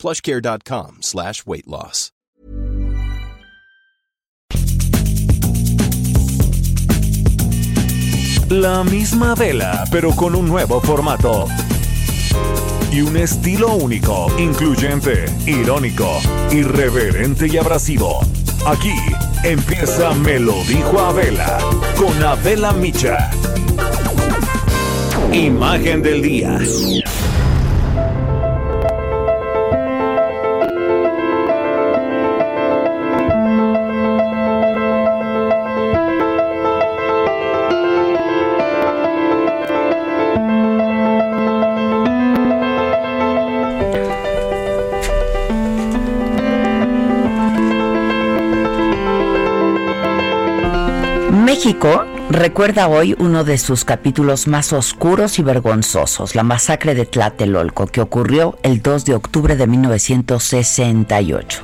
plushcare.com slash weight loss. La misma vela, pero con un nuevo formato. Y un estilo único, incluyente, irónico, irreverente y abrasivo. Aquí empieza Me lo dijo Abela, con Abela Micha. Imagen del día. México recuerda hoy uno de sus capítulos más oscuros y vergonzosos, la masacre de Tlatelolco, que ocurrió el 2 de octubre de 1968.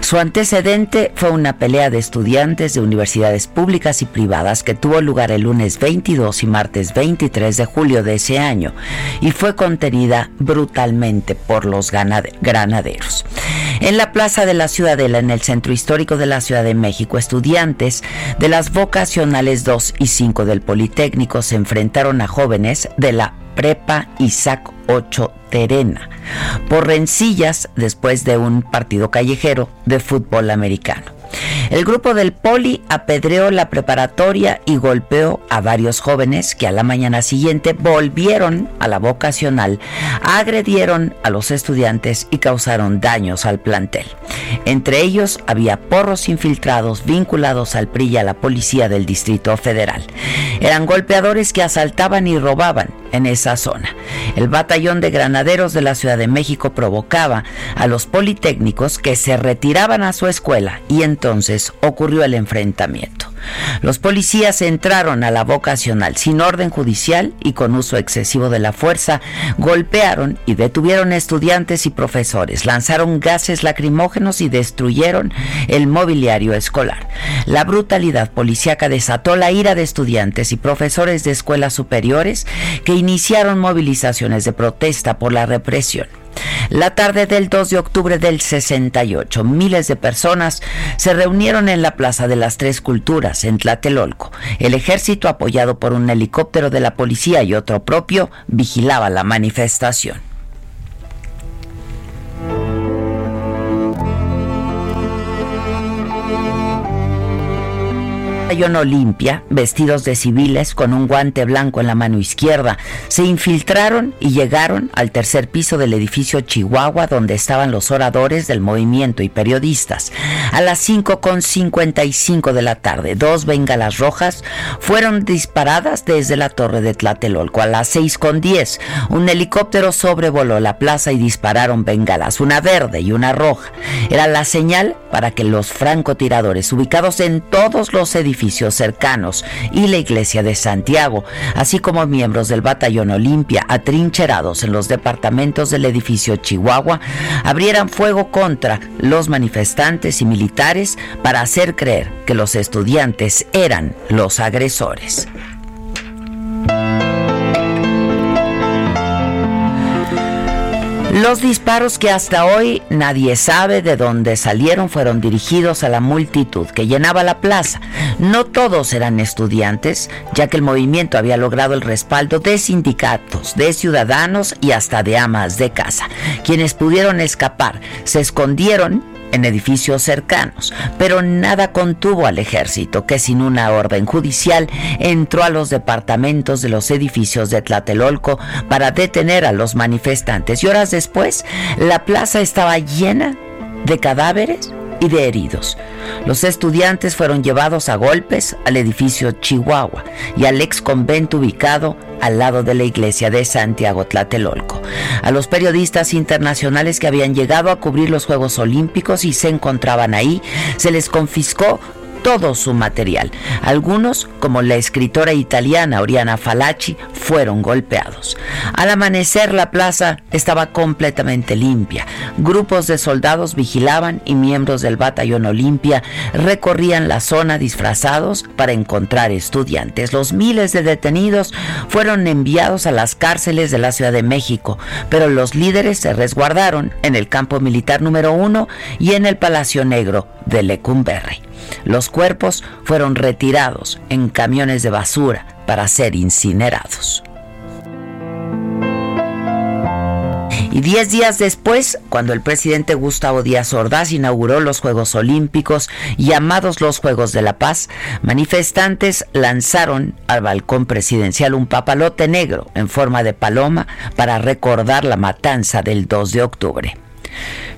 Su antecedente fue una pelea de estudiantes de universidades públicas y privadas que tuvo lugar el lunes 22 y martes 23 de julio de ese año y fue contenida brutalmente por los granaderos. En la Plaza de la Ciudadela, en el centro histórico de la Ciudad de México, estudiantes de las vocacionales 2 y 5 del Politécnico se enfrentaron a jóvenes de la Prepa Isaac 8 Terena por rencillas después de un partido callejero de fútbol americano. El grupo del Poli apedreó la preparatoria y golpeó a varios jóvenes que a la mañana siguiente volvieron a la vocacional, agredieron a los estudiantes y causaron daños al plantel. Entre ellos había porros infiltrados vinculados al PRI y a la policía del Distrito Federal. Eran golpeadores que asaltaban y robaban en esa zona. El batallón de granaderos de la Ciudad de México provocaba a los politécnicos que se retiraban a su escuela y entonces ocurrió el enfrentamiento. Los policías entraron a la vocacional sin orden judicial y con uso excesivo de la fuerza, golpearon y detuvieron estudiantes y profesores, lanzaron gases lacrimógenos y destruyeron el mobiliario escolar. La brutalidad policíaca desató la ira de estudiantes y profesores de escuelas superiores que iniciaron movilizaciones de protesta por la represión. La tarde del 2 de octubre del 68, miles de personas se reunieron en la Plaza de las Tres Culturas, en Tlatelolco. El ejército, apoyado por un helicóptero de la policía y otro propio, vigilaba la manifestación. Batallón Olimpia, vestidos de civiles con un guante blanco en la mano izquierda, se infiltraron y llegaron al tercer piso del edificio Chihuahua donde estaban los oradores del movimiento y periodistas. A las 5.55 de la tarde, dos bengalas rojas fueron disparadas desde la torre de Tlatelolco. A las 6.10, un helicóptero sobrevoló la plaza y dispararon bengalas, una verde y una roja. Era la señal para que los francotiradores ubicados en todos los edificios cercanos y la iglesia de Santiago, así como miembros del batallón Olimpia atrincherados en los departamentos del edificio Chihuahua, abrieran fuego contra los manifestantes y militares para hacer creer que los estudiantes eran los agresores. Los disparos que hasta hoy nadie sabe de dónde salieron fueron dirigidos a la multitud que llenaba la plaza. No todos eran estudiantes, ya que el movimiento había logrado el respaldo de sindicatos, de ciudadanos y hasta de amas de casa. Quienes pudieron escapar se escondieron en edificios cercanos, pero nada contuvo al ejército que sin una orden judicial entró a los departamentos de los edificios de Tlatelolco para detener a los manifestantes. Y horas después la plaza estaba llena de cadáveres y de heridos. Los estudiantes fueron llevados a golpes al edificio Chihuahua y al ex convento ubicado al lado de la iglesia de Santiago Tlatelolco. A los periodistas internacionales que habían llegado a cubrir los Juegos Olímpicos y se encontraban ahí, se les confiscó todo su material. Algunos, como la escritora italiana Oriana Falacci, fueron golpeados. Al amanecer la plaza estaba completamente limpia. Grupos de soldados vigilaban y miembros del batallón Olimpia recorrían la zona disfrazados para encontrar estudiantes. Los miles de detenidos fueron enviados a las cárceles de la Ciudad de México, pero los líderes se resguardaron en el campo militar número uno y en el Palacio Negro de Lecumberri. Los cuerpos fueron retirados en camiones de basura para ser incinerados. Y diez días después, cuando el presidente Gustavo Díaz Ordaz inauguró los Juegos Olímpicos, llamados los Juegos de la Paz, manifestantes lanzaron al balcón presidencial un papalote negro en forma de paloma para recordar la matanza del 2 de octubre.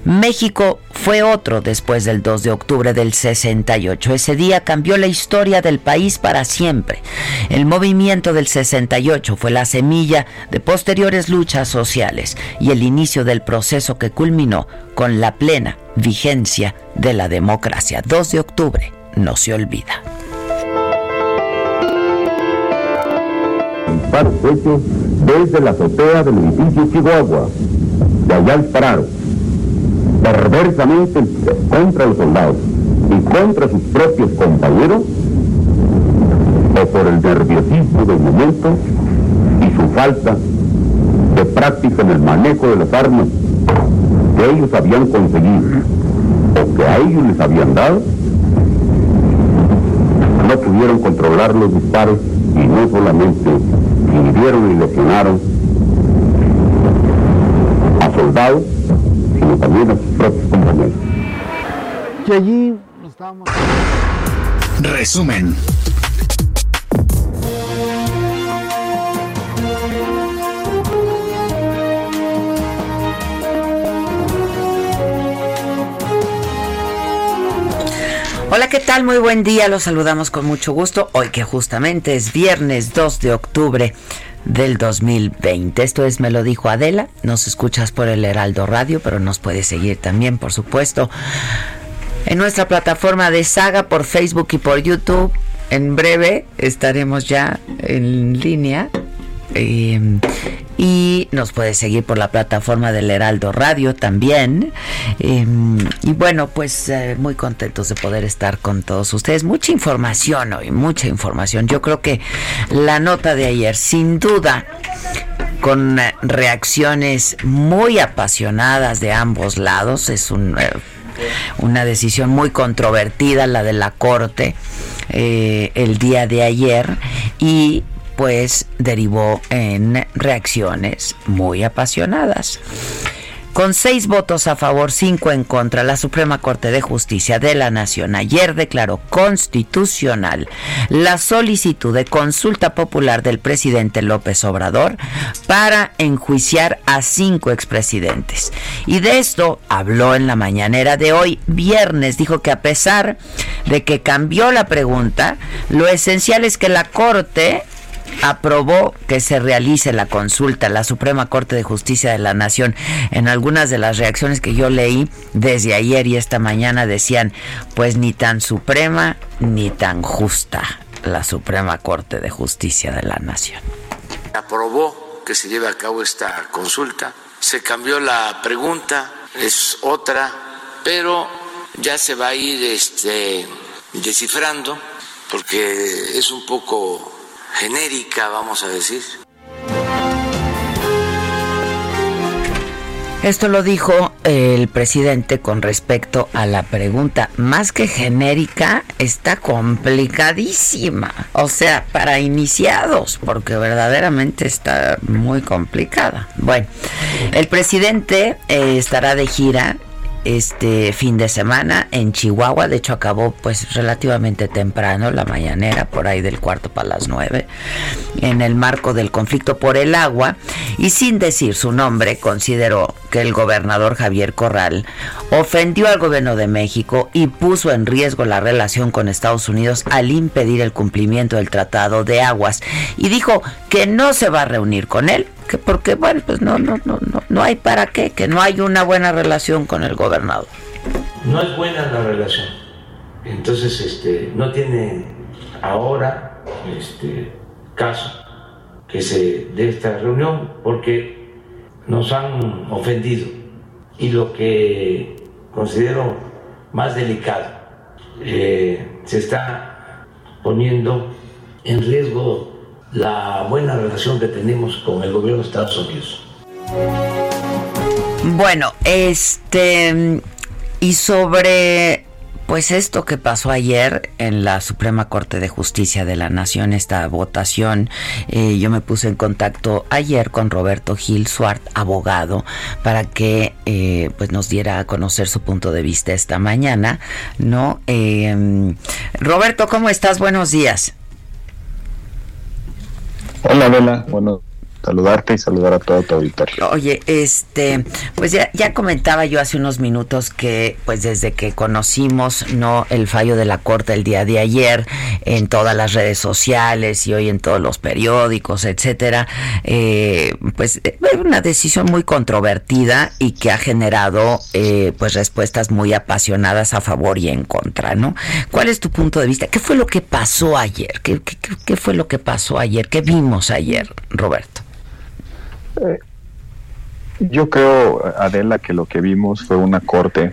México fue otro después del 2 de octubre del 68. Ese día cambió la historia del país para siempre. El movimiento del 68 fue la semilla de posteriores luchas sociales y el inicio del proceso que culminó con la plena vigencia de la democracia. 2 de octubre no se olvida. desde la azotea del edificio Chihuahua. De dispararon perversamente contra los soldados y contra sus propios compañeros, o por el nerviosismo del momento y su falta de práctica en el manejo de las armas que ellos habían conseguido o que a ellos les habían dado, no pudieron controlar los disparos y no solamente hirieron y lesionaron a soldados, también a sus propios compañeros. Y allí estábamos... Resumen. Hola, ¿qué tal? Muy buen día. Los saludamos con mucho gusto. Hoy que justamente es viernes 2 de octubre del 2020. Esto es Me lo dijo Adela. Nos escuchas por el Heraldo Radio, pero nos puedes seguir también, por supuesto, en nuestra plataforma de Saga por Facebook y por YouTube. En breve estaremos ya en línea. Eh, y nos puede seguir por la plataforma del Heraldo Radio también. Em, y bueno, pues eh, muy contentos de poder estar con todos ustedes. Mucha información hoy, mucha información. Yo creo que la nota de ayer, sin duda, con eh, reacciones muy apasionadas de ambos lados, es eh, una decisión muy controvertida la de la Corte. el día de ayer y pues derivó en reacciones muy apasionadas. Con seis votos a favor, cinco en contra, la Suprema Corte de Justicia de la Nación ayer declaró constitucional la solicitud de consulta popular del presidente López Obrador para enjuiciar a cinco expresidentes. Y de esto habló en la mañanera de hoy, viernes, dijo que a pesar de que cambió la pregunta, lo esencial es que la Corte aprobó que se realice la consulta la Suprema Corte de Justicia de la Nación. En algunas de las reacciones que yo leí desde ayer y esta mañana decían, pues ni tan suprema ni tan justa la Suprema Corte de Justicia de la Nación. Aprobó que se lleve a cabo esta consulta. Se cambió la pregunta, es otra, pero ya se va a ir este, descifrando porque es un poco genérica, vamos a decir. Esto lo dijo el presidente con respecto a la pregunta. Más que genérica, está complicadísima. O sea, para iniciados, porque verdaderamente está muy complicada. Bueno, el presidente eh, estará de gira este fin de semana en Chihuahua. De hecho, acabó pues relativamente temprano la mañanera, por ahí del cuarto para las nueve, en el marco del conflicto por el agua. Y sin decir su nombre, consideró que el gobernador Javier Corral ofendió al gobierno de México y puso en riesgo la relación con Estados Unidos al impedir el cumplimiento del Tratado de Aguas. Y dijo que no se va a reunir con él que porque bueno, pues no no no no no hay para qué, que no hay una buena relación con el gobernador. No es buena la relación. Entonces, este no tiene ahora este caso que se dé esta reunión porque nos han ofendido y lo que considero más delicado eh, se está poniendo en riesgo la buena relación que tenemos con el gobierno de Estados Unidos. Bueno, este y sobre pues esto que pasó ayer en la Suprema Corte de Justicia de la Nación, esta votación, eh, yo me puse en contacto ayer con Roberto Gil Suart, abogado, para que eh, pues nos diera a conocer su punto de vista esta mañana, ¿no? Eh, Roberto, ¿cómo estás? Buenos días. Hola, Vela. Bueno, saludarte y saludar a todo tu auditorio. Oye, este, pues ya, ya comentaba yo hace unos minutos que, pues desde que conocimos no el fallo de la corte el día de ayer en todas las redes sociales y hoy en todos los periódicos, etcétera, eh, pues es una decisión muy controvertida y que ha generado, eh, pues respuestas muy apasionadas a favor y en contra, ¿no? ¿Cuál es tu punto de vista? ¿Qué fue lo que pasó ayer? ¿Qué, qué, qué fue lo que pasó ayer? ¿Qué vimos ayer, Roberto? Eh, yo creo, Adela, que lo que vimos fue una corte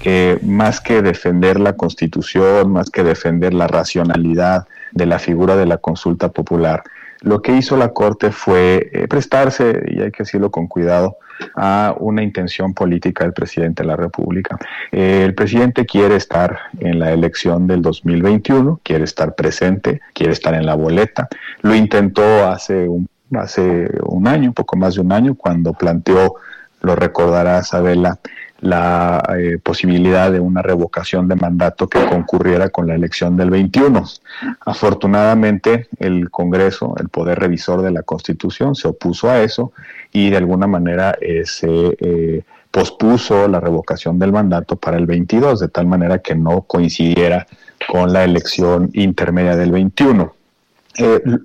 que más que defender la constitución, más que defender la racionalidad de la figura de la consulta popular, lo que hizo la Corte fue eh, prestarse, y hay que decirlo con cuidado, a una intención política del presidente de la República. Eh, el presidente quiere estar en la elección del 2021, quiere estar presente, quiere estar en la boleta. Lo intentó hace un hace un año, un poco más de un año, cuando planteó, lo recordará Isabela, la eh, posibilidad de una revocación de mandato que concurriera con la elección del 21. Afortunadamente, el Congreso, el Poder Revisor de la Constitución, se opuso a eso y de alguna manera eh, se eh, pospuso la revocación del mandato para el 22, de tal manera que no coincidiera con la elección intermedia del 21.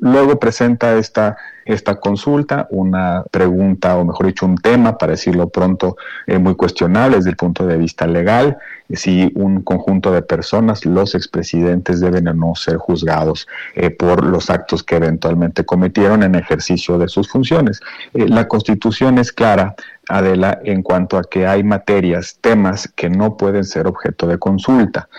Luego presenta esta esta consulta, una pregunta, o mejor dicho, un tema, para decirlo pronto, eh, muy cuestionable desde el punto de vista legal, si un conjunto de personas, los expresidentes, deben o no ser juzgados eh, por los actos que eventualmente cometieron en ejercicio de sus funciones. Eh, la Constitución es clara Adela, en cuanto a que hay materias, temas que no pueden ser objeto de consulta.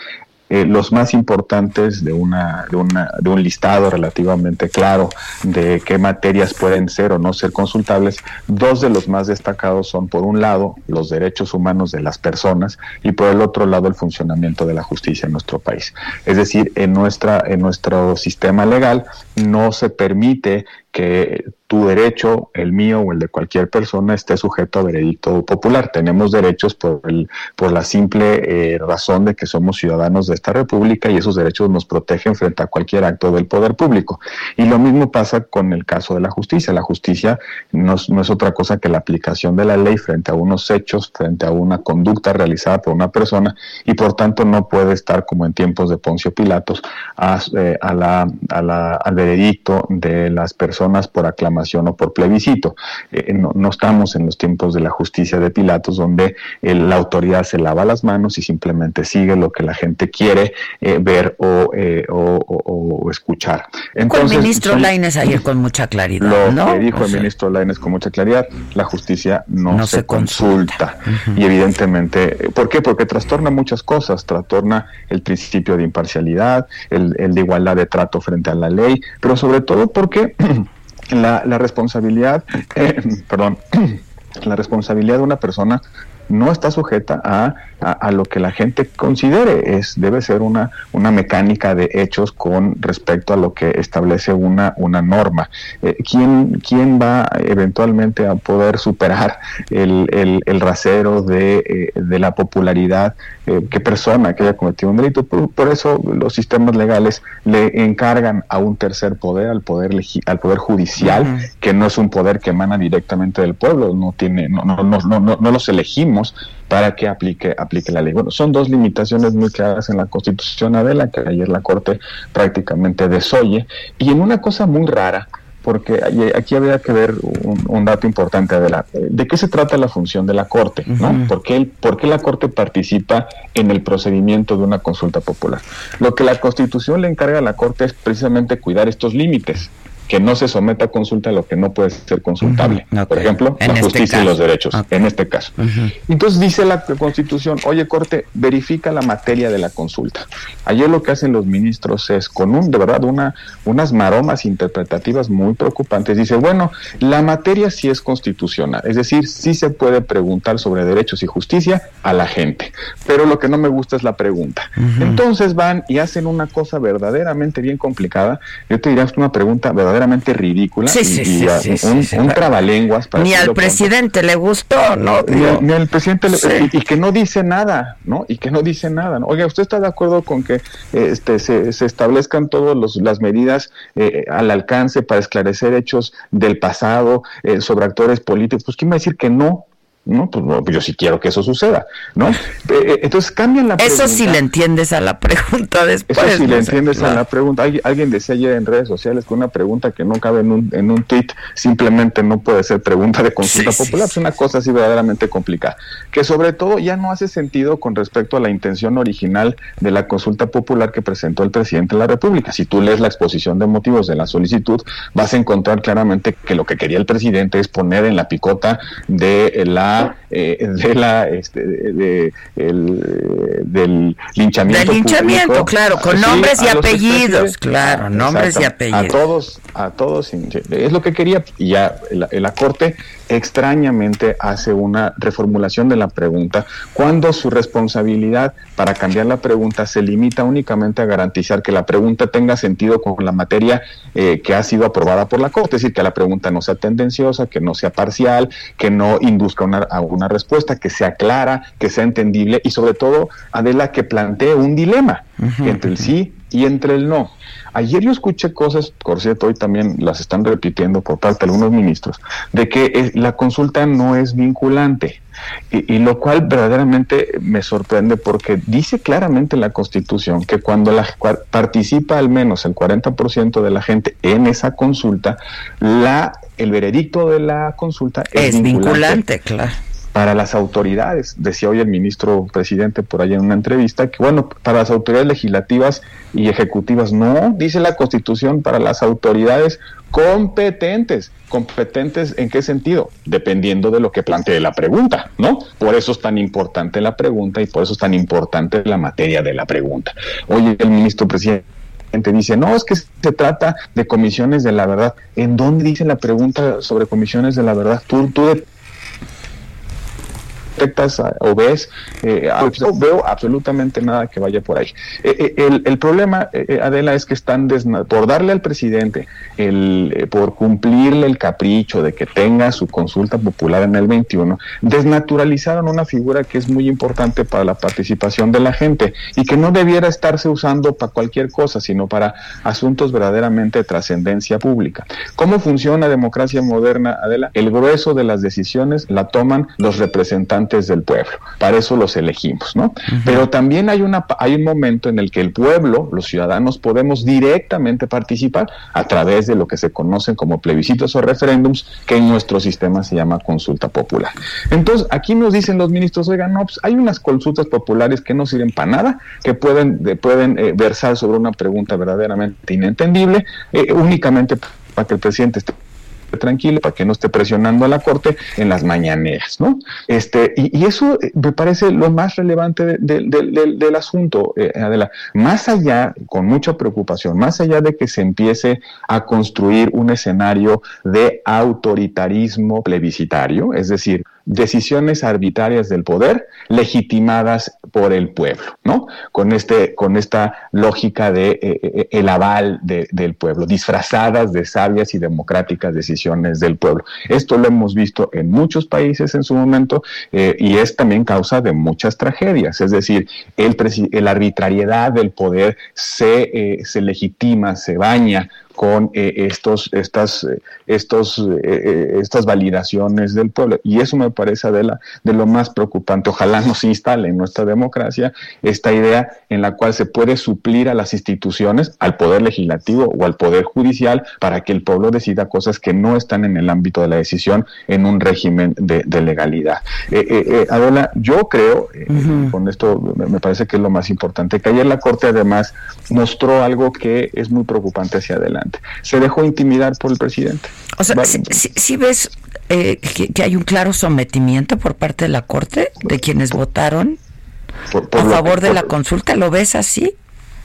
Eh, los más importantes de, una, de, una, de un listado relativamente claro de qué materias pueden ser o no ser consultables. Dos de los más destacados son, por un lado, los derechos humanos de las personas y por el otro lado, el funcionamiento de la justicia en nuestro país. Es decir, en, nuestra, en nuestro sistema legal no se permite que tu derecho, el mío o el de cualquier persona esté sujeto a veredicto popular. Tenemos derechos por, el, por la simple eh, razón de que somos ciudadanos de esta república y esos derechos nos protegen frente a cualquier acto del poder público. Y lo mismo pasa con el caso de la justicia. La justicia no, no es otra cosa que la aplicación de la ley frente a unos hechos, frente a una conducta realizada por una persona y por tanto no puede estar como en tiempos de Poncio Pilatos eh, al veredicto de las personas por aclamación o por plebiscito. Eh, no, estamos en los tiempos de la justicia de Pilatos, donde la autoridad se lava las manos y simplemente sigue lo que la gente quiere eh, ver eh, o, escuchar. Entonces, el ministro Laines ayer con mucha claridad. Lo que dijo el ministro Laines con mucha claridad, la justicia no, se, consulta. Y evidentemente, ¿por qué? Porque trastorna muchas cosas, trastorna el principio de imparcialidad, el, el de igualdad de trato frente a la ley, pero sobre todo porque la, la responsabilidad, eh, perdón, la responsabilidad de una persona no está sujeta a, a, lo que la gente considere, es, debe ser una, una mecánica de hechos con respecto a lo que establece una, una norma. Eh, ¿quién, ¿quién, va eventualmente a poder superar el, el, el rasero de, eh, de, la popularidad? Eh, ¿Qué persona que haya cometido un delito? Por, eso los sistemas legales le encargan a un tercer poder, al poder, al poder judicial, que no es un poder que emana directamente del pueblo, no, tiene, no, no, no, no, no los elegimos para que aplique, aplique la ley. Bueno, son dos limitaciones muy claras en la Constitución, Adela, que ayer la Corte prácticamente desoye, y en una cosa muy rara, porque aquí habría que ver un, dato importante, Adela. ¿De qué se trata la función de la Corte? ¿no? ¿Por, qué ¿Por qué la Corte participa en el procedimiento de una consulta popular? Lo que la Constitución le encarga a la Corte es precisamente cuidar estos límites que no se someta a consulta lo que no puede ser consultable. Por ejemplo, la este justicia y los derechos, en este caso. Entonces dice la Constitución, oye, Corte, verifica la materia de la consulta. Ayer lo que hacen los ministros es, con un, de verdad, una, unas maromas interpretativas muy preocupantes, dice, bueno, la materia sí es constitucional, es decir, sí se puede preguntar sobre derechos y justicia a la gente, pero lo que no me gusta es la pregunta. Entonces van y hacen una cosa verdaderamente bien complicada, yo te diría, es una pregunta verdaderamente verdaderamente ridícula y, un, trabalenguas ni al presidente le gustó no ni, al presidente y, que no dice nada no y que no dice nada ¿no? oiga usted está de acuerdo con que este se, establezcan todas las medidas eh, al alcance para esclarecer hechos del pasado eh, sobre actores políticos pues quién va a decir que no no, pues, pues yo sí quiero que eso suceda, ¿no? Eh, eh, entonces cambian la pregunta. Eso sí le entiendes a la pregunta después. Eso sí le entiendes a la pregunta. Alguien, decía ayer en redes sociales que una pregunta que no cabe en un, en un tweet simplemente no puede ser pregunta de consulta popular. Es una cosa así verdaderamente complicada. Que sobre todo ya no hace sentido con respecto a la intención original de la consulta popular que presentó el presidente de la República. Si tú lees la exposición de motivos de la solicitud, vas a encontrar claramente que lo que quería el presidente es poner en la picota de la eh, de la este, de, el, del linchamiento. Del linchamiento, claro, con nombres y apellidos, claro, nombres y apellidos. A todos, a todos, es lo que quería. Y ya la, la Corte extrañamente hace una reformulación de la pregunta cuando su responsabilidad para cambiar la pregunta se limita únicamente a garantizar que la pregunta tenga sentido con la materia eh, que ha sido aprobada por la Corte, es decir, que la pregunta no sea tendenciosa, que no sea parcial, que no induzca una, a una respuesta, que sea clara, que sea entendible y sobre todo, Adela, que plantee un dilema entre el sí y entre el no. Ayer yo escuché cosas, por cierto, hoy también las están repitiendo por parte de algunos ministros, de que eh, la consulta no es vinculante. Y, lo cual verdaderamente me sorprende porque dice claramente la Constitución que cuando la, participa al menos el 40% de la gente en esa consulta, la, el veredicto de la consulta es, es vinculante claro para las autoridades. Decía hoy el ministro presidente por ahí en una entrevista que, bueno, para las autoridades legislativas y ejecutivas, no, dice la Constitución, para las autoridades competentes. ¿Competentes en qué sentido? Dependiendo de lo que plantee la pregunta, ¿no? Por eso es tan importante la pregunta y por eso es tan importante la materia de la pregunta. Hoy el ministro presidente dice, no, es que se trata de comisiones de la verdad. ¿En dónde dice la pregunta sobre comisiones de la verdad? Tú, tú detectas o ves, eh, no veo absolutamente nada que vaya por ahí. Eh, eh, el, problema, Adela, es que están por darle al presidente, el, por cumplirle el capricho de que tenga su consulta popular en el 21, desnaturalizaron una figura que es muy importante para la participación de la gente y que no debiera estarse usando para cualquier cosa, sino para asuntos verdaderamente de trascendencia pública. ¿Cómo funciona democracia moderna, Adela? El grueso de las decisiones la toman los representantes del pueblo. Para eso los elegimos, ¿no? Pero también hay, una, hay un momento en el que el pueblo, los ciudadanos, podemos directamente participar a través de lo que se conocen como plebiscitos o referéndums, que en nuestro sistema se llama consulta popular. Entonces, aquí nos dicen los ministros, oigan, no, pues hay unas consultas populares que no sirven para nada, que pueden, pueden eh, versar sobre una pregunta verdaderamente inentendible, eh, únicamente para que el presidente esté tranquilo, para que no esté presionando a la Corte en las mañaneras, ¿no? Este, y, eso eh, me parece lo más relevante del asunto, eh, Adela. Más allá, con mucha preocupación, más allá de que se empiece a construir un escenario de autoritarismo plebiscitario, es decir, decisiones arbitrarias del poder legitimadas por el pueblo, ¿no? Con este, con esta lógica de eh, eh, el aval del pueblo, disfrazadas de sabias y democráticas decisiones del pueblo. Esto lo hemos visto en muchos países en su momento eh, y es también causa de muchas tragedias. Es decir, la arbitrariedad del poder se, se legitima, se baña con eh, estos, estas, eh, estos, eh, estas validaciones del pueblo. Y eso me parece, Adela, de lo más preocupante. Ojalá no se instale en nuestra democracia esta idea en la cual se puede suplir a las instituciones, al poder legislativo o al poder judicial, para que el pueblo decida cosas que no están en el ámbito de la decisión en un régimen de, legalidad. Adela, yo creo, con esto me parece que es lo más importante, que ayer la Corte además mostró algo que es muy preocupante hacia adelante. Se dejó intimidar por el presidente. O sea, si, ves eh, que, hay un claro sometimiento por parte de la Corte, de quienes votaron a favor de la consulta, ¿lo ves así?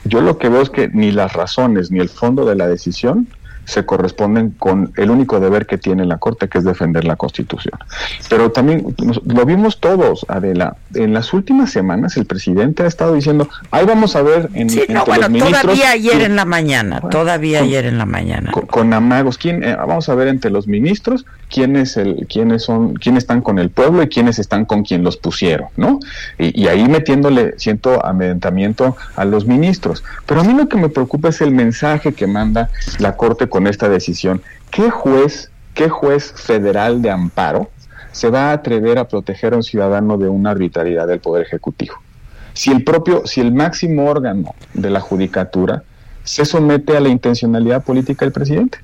Yo lo que veo es que ni las razones ni el fondo de la decisión se corresponden con el único deber que tiene la Corte, que es defender la Constitución. Pero también lo vimos todos, Adela. En las últimas semanas el presidente ha estado diciendo, ahí vamos a ver en, sí, no, bueno, todavía ayer en la mañana, todavía ayer en la mañana. Con, amagos, ¿quién, eh, vamos a ver entre los ministros quiénes, el, quiénes, son, quiénes están con el pueblo y quiénes están con quien los pusieron, ¿no? Y, ahí metiéndole, siento, amedrentamiento a los ministros. Pero a mí lo que me preocupa es el mensaje que manda la Corte con esta decisión. ¿Qué juez, qué juez federal de amparo se va a atrever a proteger a un ciudadano de una arbitrariedad del Poder Ejecutivo? Si el propio, si el máximo órgano de la judicatura se somete a la intencionalidad política del presidente.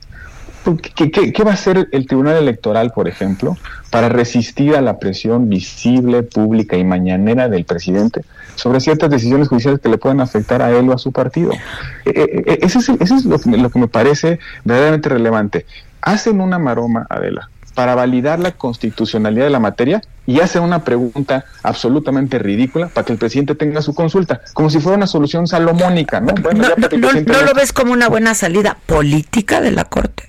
¿Qué, va a hacer el Tribunal Electoral, por ejemplo, para resistir a la presión visible, pública y mañanera del presidente sobre ciertas decisiones judiciales que le puedan afectar a él o a su partido? Eh, eh, eh, eso es, lo, que, lo que me parece verdaderamente relevante. Hacen una maroma, Adela, para validar la constitucionalidad de la materia y hacen una pregunta absolutamente ridícula para que el presidente tenga su consulta, como si fuera una solución salomónica, ¿no? no lo ves como una buena salida política de la Corte?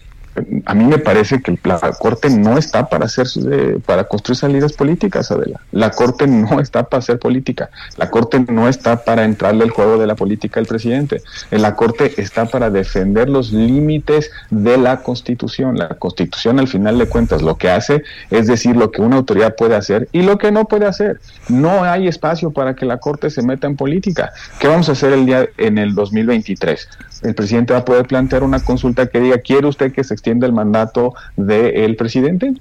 A mí me parece que la Corte no está para hacer para construir salidas políticas, Adela. La Corte no está para hacer política. La Corte no está para entrarle al juego de la política al presidente. La Corte está para defender los límites de la Constitución. La Constitución, al final de cuentas, lo que hace es decir lo que una autoridad puede hacer y lo que no puede hacer. No hay espacio para que la Corte se meta en política. ¿Qué vamos a hacer el día en el 2023? El presidente va a poder plantear una consulta que diga, ¿quiere usted que se extienda el mandato del presidente?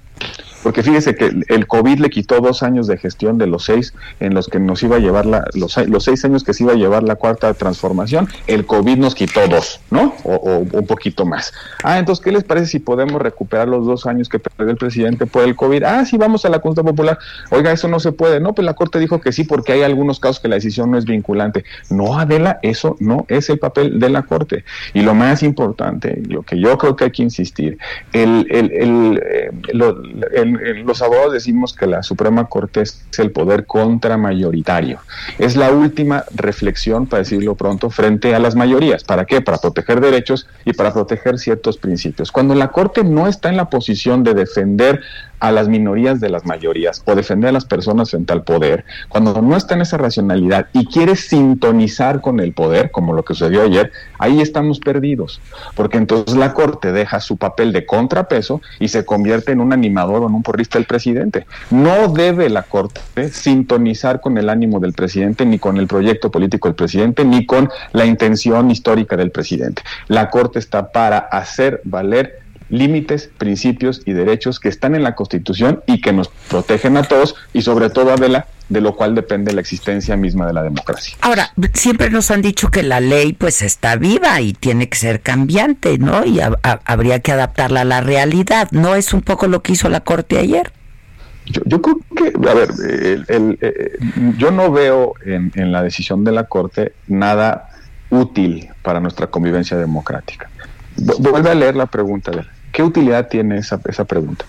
Porque fíjese que el COVID le quitó dos años de gestión de los seis en los que nos iba a llevar la, los, los seis años que se iba a llevar la cuarta transformación, el COVID nos quitó dos, ¿no? O, un poquito más. Ah, entonces, ¿qué les parece si podemos recuperar los dos años que perdió el presidente por el COVID? Ah, sí, vamos a la consulta popular. Oiga, eso no se puede. No, pues la Corte dijo que sí, porque hay algunos casos que la decisión no es vinculante. No, Adela, eso no es el papel de la Corte. Y lo más importante, lo que yo creo que hay que insistir, el, el, el, eh, el los abogados decimos que la Suprema Corte es el poder contramayoritario. Es la última reflexión, para decirlo pronto, frente a las mayorías. ¿Para qué? Para proteger derechos y para proteger ciertos principios. Cuando la Corte no está en la posición de defender a las minorías de las mayorías o defender a las personas frente al poder, cuando no está en esa racionalidad y quiere sintonizar con el poder, como lo que sucedió ayer, ahí estamos perdidos, porque entonces la Corte deja su papel de contrapeso y se convierte en un animador o en un porrista del presidente. No debe la Corte sintonizar con el ánimo del presidente, ni con el proyecto político del presidente, ni con la intención histórica del presidente. La Corte está para hacer valer límites, principios y derechos que están en la Constitución y que nos protegen a todos y sobre todo a Vela, de lo cual depende la existencia misma de la democracia. Ahora, siempre nos han dicho que la ley pues está viva y tiene que ser cambiante, ¿no? Y habría que adaptarla a la realidad. ¿No es un poco lo que hizo la Corte ayer? Yo, creo que, a ver, eh, yo no veo en, en la decisión de la Corte nada útil para nuestra convivencia democrática. Vuelve a leer la pregunta de ¿Qué utilidad tiene esa, esa pregunta?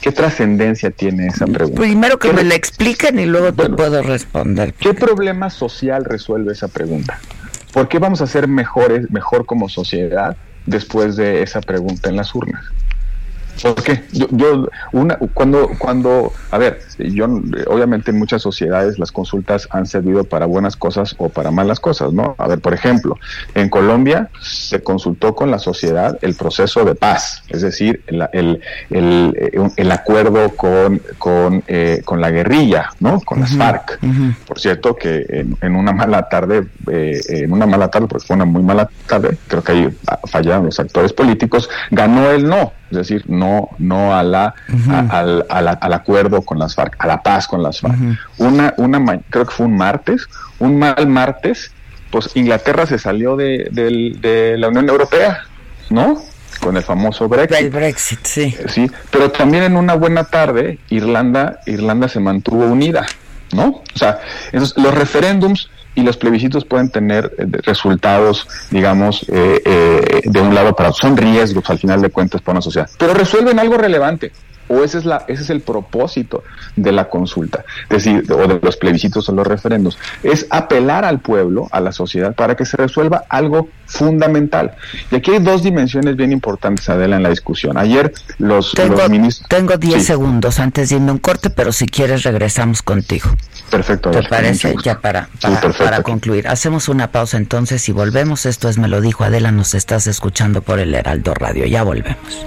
¿Qué trascendencia tiene esa pregunta? Primero que me la expliquen y luego te puedo responder. ¿Qué problema social resuelve esa pregunta? ¿Por qué vamos a ser mejores, mejor como sociedad después de esa pregunta en las urnas? ¿Por qué? Yo, una, cuando, cuando, a ver, yo, obviamente en muchas sociedades las consultas han servido para buenas cosas o para malas cosas, ¿no? A ver, por ejemplo, en Colombia se consultó con la sociedad el proceso de paz, es decir, el, el, el, acuerdo con, con, eh, con, la guerrilla, ¿no? Con las FARC. Por cierto, que en, una mala tarde, eh, en una mala tarde, porque fue una muy mala tarde, creo que ahí fallaron los actores políticos, ganó el no decir, no, no a la, al, al, acuerdo con las FARC, a la paz con las FARC. Una, una, creo que fue un martes, un mal martes, pues Inglaterra se salió de, de, la Unión Europea, ¿no? Con el famoso Brexit. El Brexit, sí. Sí, pero también en una buena tarde, Irlanda, Irlanda se mantuvo unida, ¿no? O sea, los referéndums y los plebiscitos pueden tener eh, resultados, digamos, eh, eh, de un lado para otro. Son riesgos al final de cuentas para una sociedad, pero resuelven algo relevante. O ese es, la, ese es el propósito de la consulta, es decir, o de los plebiscitos o los referendos, es apelar al pueblo, a la sociedad, para que se resuelva algo fundamental. Y aquí hay dos dimensiones bien importantes, Adela, en la discusión. Ayer los, tengo, ministros... Tengo 10 segundos antes de irme un corte, pero si quieres regresamos contigo. Perfecto. ¿Te parece? Ya para, para, concluir. Hacemos una pausa entonces y volvemos. Esto es Me lo dijo Adela, nos estás escuchando por el Heraldo Radio. Ya volvemos.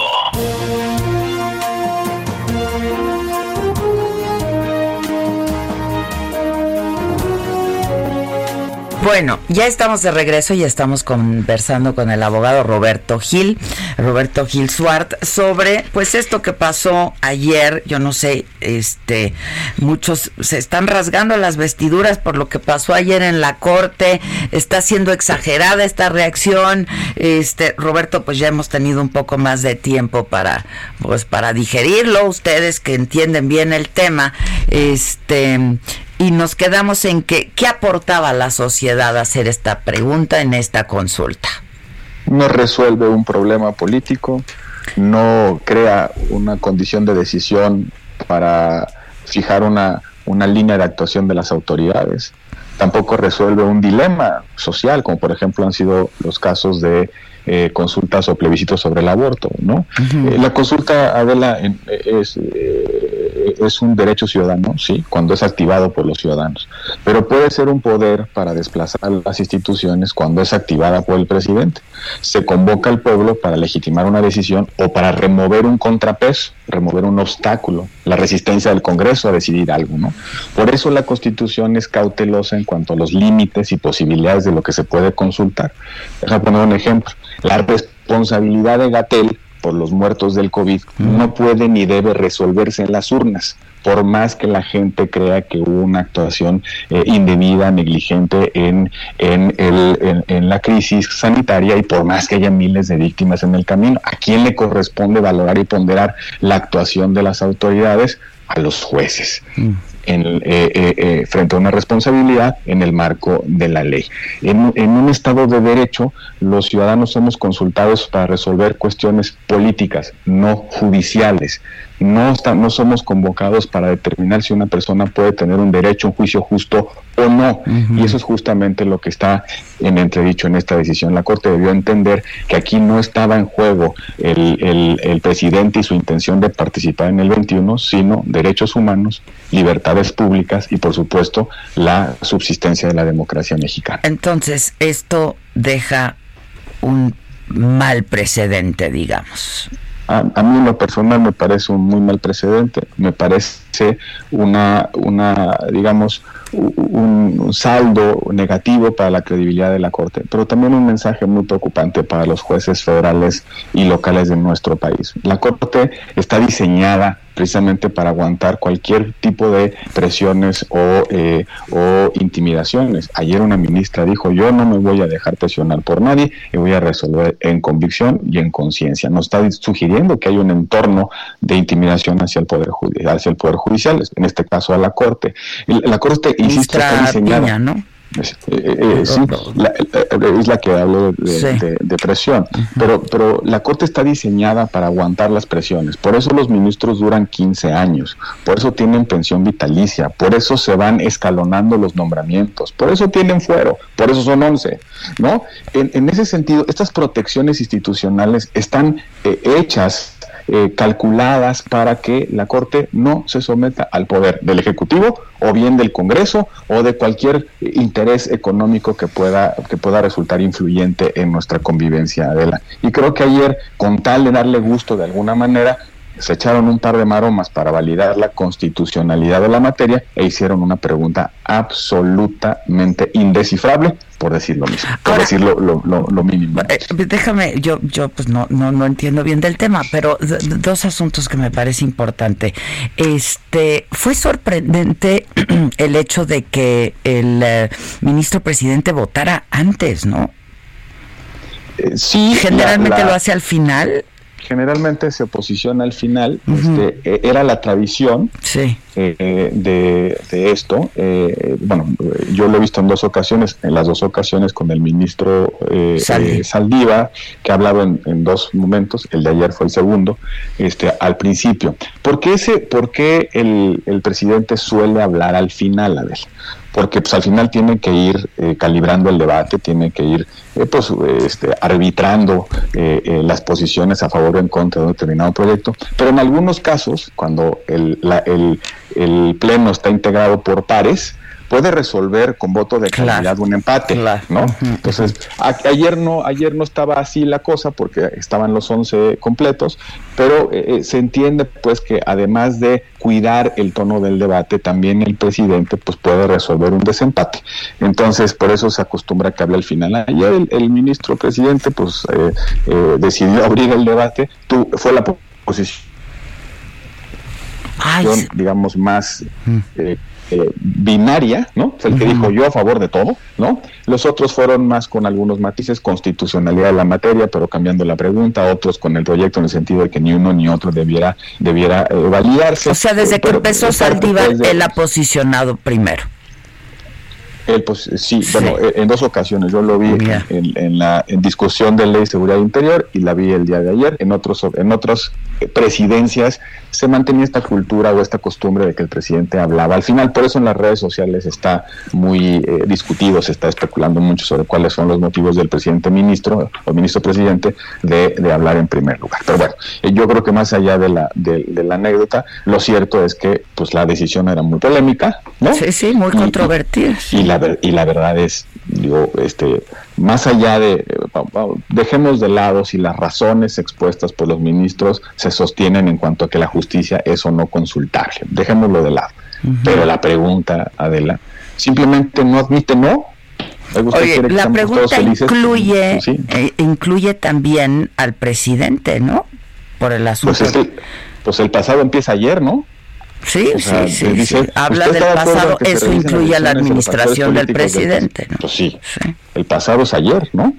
Bueno, ya estamos de regreso y estamos conversando con el abogado Roberto Gil, Roberto Gil Suart, sobre pues esto que pasó ayer, yo no sé, este, muchos se están rasgando las vestiduras por lo que pasó ayer en la corte, está siendo exagerada esta reacción, este, Roberto, pues ya hemos tenido un poco más de tiempo para, pues para digerirlo, ustedes que entienden bien el tema, este, y nos quedamos en que, ¿qué aportaba la sociedad hacer esta pregunta en esta consulta? No resuelve un problema político, no crea una condición de decisión para fijar una, una línea de actuación de las autoridades, tampoco resuelve un dilema social, como por ejemplo han sido los casos de eh, consultas o plebiscitos sobre el aborto, ¿no? Eh, la consulta, Adela, es, eh, es un derecho ciudadano, sí, cuando es activado por los ciudadanos, pero puede ser un poder para desplazar las instituciones cuando es activada por el presidente. Se convoca al pueblo para legitimar una decisión o para remover un contrapeso, remover un obstáculo, la resistencia del Congreso a decidir algo, ¿no? Por eso la Constitución es cautelosa en cuanto a los límites y posibilidades de lo que se puede consultar. Déjame poner un ejemplo. La responsabilidad de Gatel por los muertos del COVID no puede ni debe resolverse en las urnas, por más que la gente crea que hubo una actuación eh, indebida, negligente en, en, el, en, la crisis sanitaria y por más que haya miles de víctimas en el camino. ¿A quién le corresponde valorar y ponderar la actuación de las autoridades? A los jueces en, eh, eh, eh, frente a una responsabilidad en el marco de la ley. En, en, un Estado de Derecho, los ciudadanos somos consultados para resolver cuestiones políticas, no judiciales no, no somos convocados para determinar si una persona puede tener un derecho a un juicio justo o no. Y eso es justamente lo que está en entredicho en esta decisión. La Corte debió entender que aquí no estaba en juego el, el, presidente y su intención de participar en el 21, sino derechos humanos, libertades públicas y, por supuesto, la subsistencia de la democracia mexicana. Entonces, esto deja un mal precedente, digamos. A, mí en lo personal me parece un muy mal precedente, me parece una, una digamos, un, saldo negativo para la credibilidad de la Corte, pero también un mensaje muy preocupante para los jueces federales y locales de nuestro país. La Corte está diseñada precisamente para aguantar cualquier tipo de presiones o, eh, o intimidaciones. Ayer una ministra dijo, yo no me voy a dejar presionar por nadie y voy a resolver en convicción y en conciencia. Nos está sugiriendo que hay un entorno de intimidación hacia el Poder, hacia el poder Judicial, en este caso a la Corte. La Corte, insisto, está diseñada... ¿no? Eh, eh, eh, sí, es la que hablo de, presión, pero, pero la Corte está diseñada para aguantar las presiones, por eso los ministros duran 15 años, por eso tienen pensión vitalicia, por eso se van escalonando los nombramientos, por eso tienen fuero, por eso son 11, ¿no? En, en ese sentido, estas protecciones institucionales están hechas eh, calculadas para que la Corte no se someta al poder del Ejecutivo o bien del Congreso o de cualquier interés económico que pueda, que pueda resultar influyente en nuestra convivencia, Adela. Y creo que ayer, con tal de darle gusto de alguna manera, se echaron un par de maromas para validar la constitucionalidad de la materia e hicieron una pregunta absolutamente indescifrable, por decir lo mismo, por decir lo, mínimo. Eh, déjame, yo, yo pues no, no, no entiendo bien del tema, pero dos asuntos que me parece importante. Este, fue sorprendente el hecho de que el eh, ministro presidente votara antes, ¿no? Eh, sí. Generalmente lo hace al final generalmente se posiciona al final, este, e, era la tradición eh, de, esto. Eh, bueno, yo lo he visto en dos ocasiones, en las dos ocasiones con el ministro eh, Saldiva, que ha hablado en, dos momentos, el de ayer fue el segundo, este, al principio. ¿Por qué, ese, por qué el, el presidente suele hablar al final, Adel? Porque pues al final tiene que ir eh, calibrando el debate, tiene que ir eh, pues, este, arbitrando eh, las posiciones a favor o en contra de un determinado proyecto, pero en algunos casos, cuando el, el, el pleno está integrado por pares, puede resolver con voto de calidad un empate, ¿no? Entonces, ayer no ayer no estaba así la cosa porque estaban los 11 completos, pero eh, eh, se entiende pues que además de cuidar el tono del debate, también el presidente pues puede resolver un desempate. Entonces, por eso se acostumbra a que hable al final. Ayer el, ministro presidente pues eh, decidió abrir el debate, tú, fue la posición digamos más eh, binaria, ¿no? El que dijo yo a favor de todo, ¿no? Los otros fueron más con algunos matices, constitucionalidad de la materia, pero cambiando la pregunta, otros con el proyecto en el sentido de que ni uno ni otro debiera, debiera eh, validarse. O sea, desde que empezó Saldívar, él ha posicionado primero. Pues, sí, bueno, eh, en dos ocasiones. Yo lo vi en, la discusión de ley de seguridad interior y la vi el día de ayer. En otros, en otras presidencias se mantenía esta cultura o esta costumbre de que el presidente hablaba. Al final, por eso en las redes sociales está muy eh, discutido, se está especulando mucho sobre cuáles son los motivos del presidente ministro o ministro presidente de, hablar en primer lugar. Pero bueno, eh, yo creo que más allá de la, de, la anécdota, lo cierto es que pues la decisión era muy polémica, ¿no? Sí, sí, muy controvertida. Y, la, y la verdad es, digo, este, más allá de, dejemos de lado si las razones expuestas por los ministros se sostienen en cuanto a que la justicia es o no consultable, dejémoslo de lado. Pero la pregunta, Adela, simplemente no admite no. Oye, la pregunta incluye, eh, incluye también al presidente, ¿no? Por el asunto. Pues, pues el pasado empieza ayer, ¿no? Sí, sí, sí, Habla del pasado, eso incluye a la administración del presidente. ¿no? Pues sí, el pasado es ayer, ¿no?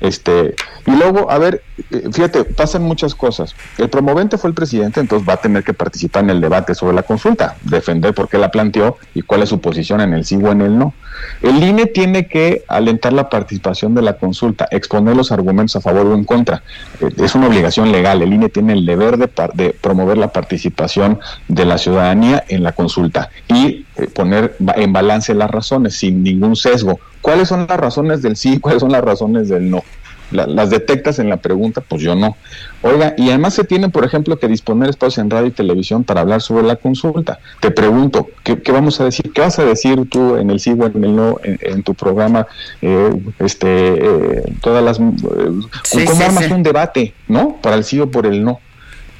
Este, y luego, a ver, eh, fíjate, pasan muchas cosas. El promovente fue el presidente, entonces va a tener que participar en el debate sobre la consulta, defender por qué la planteó y cuál es su posición en el sí o en el no. El INE tiene que alentar la participación de la consulta, exponer los argumentos a favor o en contra. Eh, es una obligación legal. El INE tiene el deber de, de promover la participación de la ciudadanía en la consulta y eh, poner en balance las razones sin ningún sesgo. ¿Cuáles son las razones del sí cuáles son las razones del no? Las detectas en la pregunta, pues yo no. Oiga, y además se tiene, por ejemplo, que disponer espacios en radio y televisión para hablar sobre la consulta. Te pregunto, ¿qué, vamos a decir? ¿Qué vas a decir tú en el sí o en el no, en, tu programa? Eh, este, eh, todas las, eh, ¿Cómo armas un debate, no? Para el sí o por el no.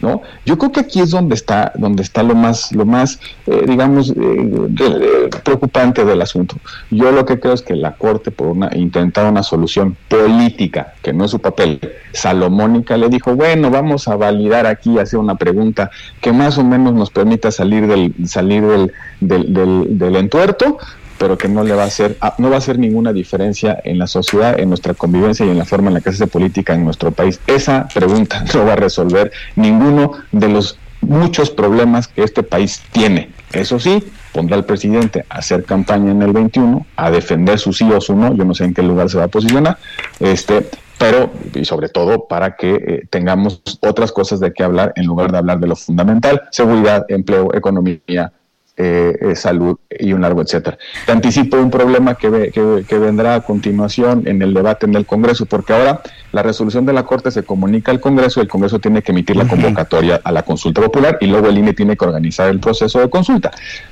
¿No? Yo creo que aquí es donde está, donde está lo más, lo más, eh, digamos, eh, preocupante del asunto. Yo lo que creo es que la Corte, por una, intentar una solución política, que no es su papel, salomónica, le dijo, bueno, vamos a validar aquí, hacer una pregunta que más o menos nos permita salir del, salir del, del, del, del entuerto, pero que no le va a hacer ah, no va a hacer ninguna diferencia en la sociedad, en nuestra convivencia y en la forma en la que se hace política en nuestro país. Esa pregunta no va a resolver ninguno de los muchos problemas que este país tiene. Eso sí, pondrá al presidente a hacer campaña en el 21, a defender su sí o su no, yo no sé en qué lugar se va a posicionar, este, pero y sobre todo para que eh, tengamos otras cosas de qué hablar en lugar de hablar de lo fundamental, seguridad, empleo, economía, eh, eh, salud y un largo etcétera. Te anticipo un problema que, que, vendrá a continuación en el debate en el Congreso, porque ahora la resolución de la Corte se comunica al Congreso, y el Congreso tiene que emitir la convocatoria a la consulta popular y luego el INE tiene que organizar el proceso de consulta.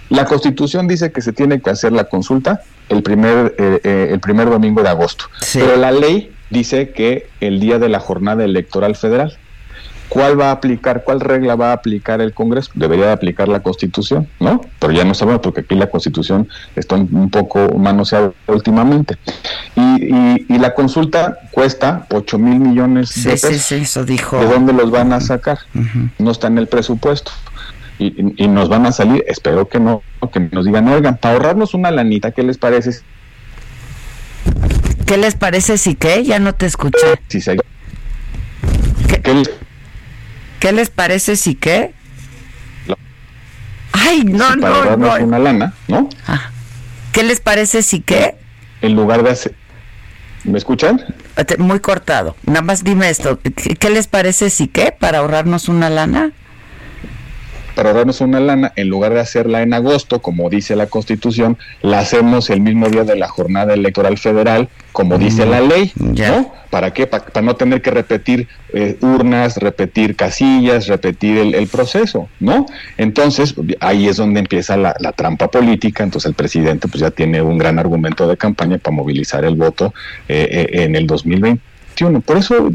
La Constitución dice que se tiene que hacer la consulta el primer, eh, el primer domingo de agosto, pero la ley dice que el día de la jornada electoral federal. ¿Cuál va a aplicar, cuál regla va a aplicar el Congreso? Debería de aplicar la Constitución, ¿no? Pero ya no sabemos porque aquí la Constitución está un poco manoseada últimamente. Y, y, la consulta cuesta 8 mil millones de pesos. Sí, sí, eso dijo. ¿De dónde los van a sacar? No está en el presupuesto. Y, y, nos van a salir, espero que no, que nos digan, oigan, para ahorrarnos una lanita, ¿qué les parece? ¿Qué les parece si qué? Ya no te escuché. Si se... ¿Qué? ¿Qué ¿Qué les parece si qué? Ay, no, si para no, una lana, ¿no? Ah. ¿Qué les parece si qué? En lugar de hacer... ¿Me escuchan? Muy cortado. Nada más dime esto. ¿Qué les parece si qué? Para ahorrarnos una lana para ahorrarnos una lana, en lugar de hacerla en agosto, como dice la Constitución, la hacemos el mismo día de la jornada electoral federal, como dice la ley, ¿no? ¿Para qué? Para, no tener que repetir eh, urnas, repetir casillas, repetir el, proceso, ¿no? Entonces, ahí es donde empieza la, trampa política, entonces el presidente pues ya tiene un gran argumento de campaña para movilizar el voto eh, eh, en el 2020 por eso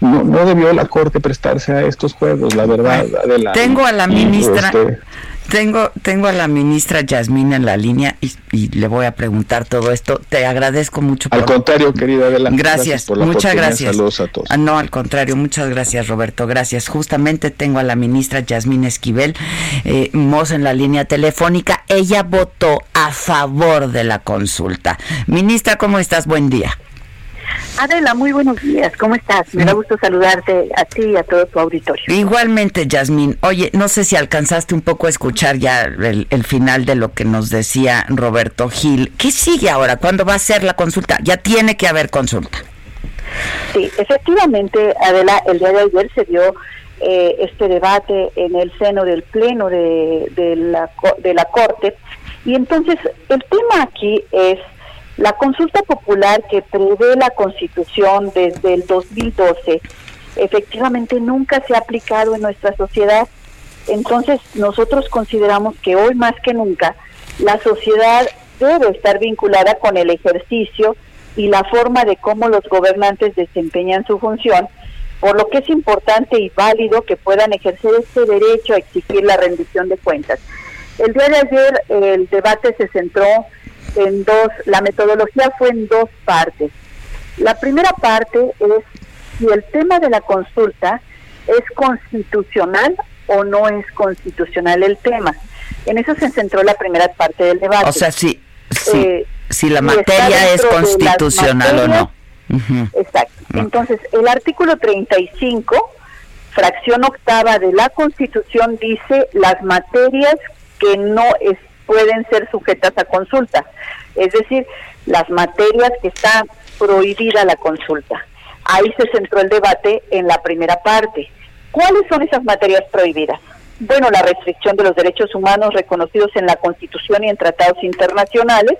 no, debió la Corte prestarse a estos juegos, la verdad. tengo a la ministra. Este, tengo, tengo a la ministra Yasmina en la línea y, le voy a preguntar todo esto. Te agradezco mucho. Al contrario, querida Adela. Gracias, muchas gracias. Saludos a todos. Ah, no, al contrario, muchas gracias, Roberto. Gracias. Justamente tengo a la ministra Yasmina Esquivel eh, en la línea telefónica. Ella votó a favor de la consulta. Ministra, ¿cómo estás? Buen día. Adela, muy buenos días. ¿Cómo estás? Me da gusto saludarte a ti y a todo tu auditorio. Igualmente, Yasmín. Oye, no sé si alcanzaste un poco a escuchar ya el, final de lo que nos decía Roberto Gil. ¿Qué sigue ahora? ¿Cuándo va a ser la consulta? Ya tiene que haber consulta. Sí, efectivamente, Adela, el día de ayer se dio eh, este debate en el seno del Pleno de, de, la, de la Corte. Y entonces, el tema aquí es la consulta popular que prevé la Constitución desde el 2012 efectivamente nunca se ha aplicado en nuestra sociedad. Entonces nosotros consideramos que hoy más que nunca la sociedad debe estar vinculada con el ejercicio y la forma de cómo los gobernantes desempeñan su función, por lo que es importante y válido que puedan ejercer este derecho a exigir la rendición de cuentas. El día de ayer el debate se centró en dos, la metodología fue en dos partes. La primera parte es si el tema de la consulta es constitucional o no es constitucional el tema. En eso se centró la primera parte del debate. O sea, si, eh, si la materia es constitucional o no. Exacto. Entonces, el artículo 35, fracción octava de la Constitución, dice las materias que no es, pueden ser sujetas a consulta, es decir, las materias que está prohibida la consulta. Ahí se centró el debate en la primera parte. ¿Cuáles son esas materias prohibidas? Bueno, la restricción de los derechos humanos reconocidos en la Constitución y en tratados internacionales,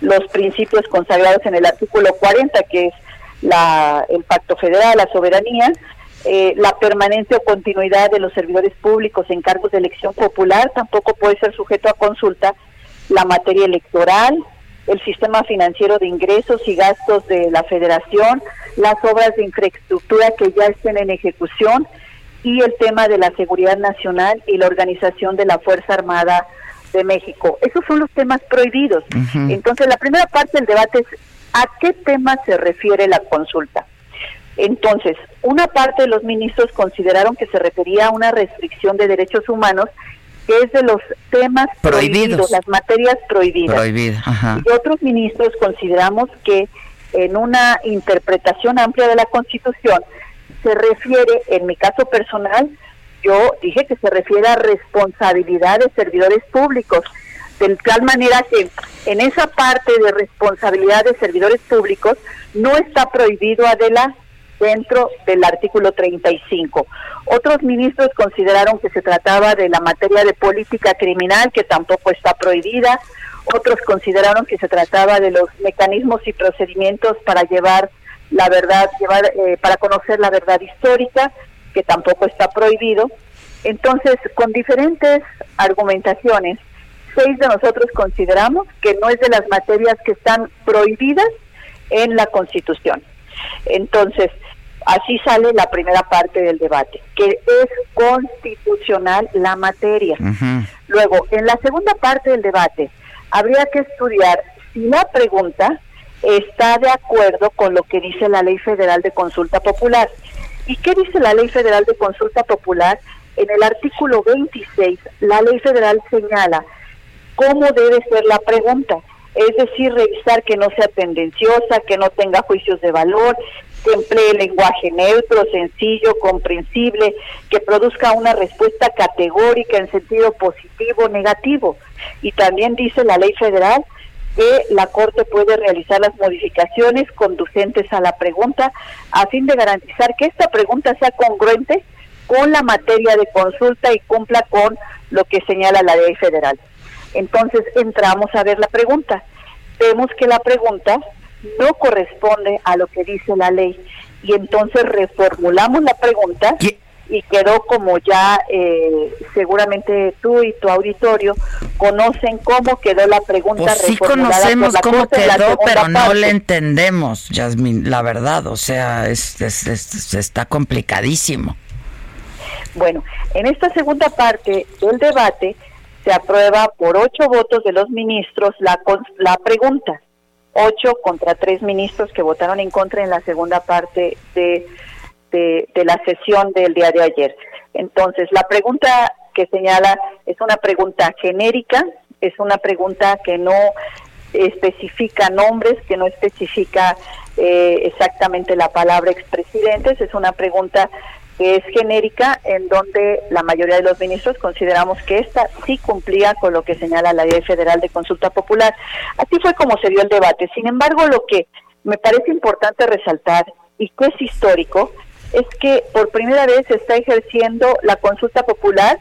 los principios consagrados en el artículo 40, que es la, el Pacto Federal, la soberanía, eh, la permanencia o continuidad de los servidores públicos en cargos de elección popular tampoco puede ser sujeto a consulta, la materia electoral, el sistema financiero de ingresos y gastos de la federación, las obras de infraestructura que ya estén en ejecución y el tema de la seguridad nacional y la organización de la Fuerza Armada de México. Esos son los temas prohibidos. Entonces, la primera parte del debate es a qué tema se refiere la consulta. Entonces, una parte de los ministros consideraron que se refería a una restricción de derechos humanos que es de los temas prohibidos, las materias prohibidas. Y otros ministros consideramos que en una interpretación amplia de la Constitución se refiere, en mi caso personal, yo dije que se refiere a responsabilidad de servidores públicos, de tal manera que en esa parte de responsabilidad de servidores públicos no está prohibido, Adela, dentro del artículo 35. Otros ministros consideraron que se trataba de la materia de política criminal, que tampoco está prohibida. Otros consideraron que se trataba de los mecanismos y procedimientos para llevar la verdad, llevar, eh, para conocer la verdad histórica, que tampoco está prohibido. Entonces, con diferentes argumentaciones, seis de nosotros consideramos que no es de las materias que están prohibidas en la Constitución. Entonces, así sale la primera parte del debate, que es constitucional la materia. Luego, en la segunda parte del debate, habría que estudiar si la pregunta está de acuerdo con lo que dice la Ley Federal de Consulta Popular. ¿Y qué dice la Ley Federal de Consulta Popular? En el artículo 26, la Ley Federal señala cómo debe ser la pregunta, es decir, revisar que no sea tendenciosa, que no tenga juicios de valor, emplee lenguaje neutro, sencillo, comprensible, que produzca una respuesta categórica en sentido positivo o negativo. Y también dice la ley federal que la Corte puede realizar las modificaciones conducentes a la pregunta a fin de garantizar que esta pregunta sea congruente con la materia de consulta y cumpla con lo que señala la ley federal. Entonces entramos a ver la pregunta. Vemos que la pregunta no corresponde a lo que dice la ley. Y entonces reformulamos la pregunta y quedó como ya eh, seguramente tú y tu auditorio conocen cómo quedó la pregunta pues sí conocemos cómo quedó pero no le entendemos Yasmin la verdad o sea es, está complicadísimo. Bueno en esta segunda parte del debate se aprueba por ocho votos de los ministros la la pregunta ocho contra tres ministros que votaron en contra en la segunda parte de, de, la sesión del día de ayer. Entonces, la pregunta que señala es una pregunta genérica, es una pregunta que no especifica nombres, que no especifica eh, exactamente la palabra expresidentes, es una pregunta que es genérica, en donde la mayoría de los ministros consideramos que esta sí cumplía con lo que señala la Ley Federal de Consulta Popular. Así fue como se dio el debate. Sin embargo, lo que me parece importante resaltar y que es histórico es que por primera vez se está ejerciendo la consulta popular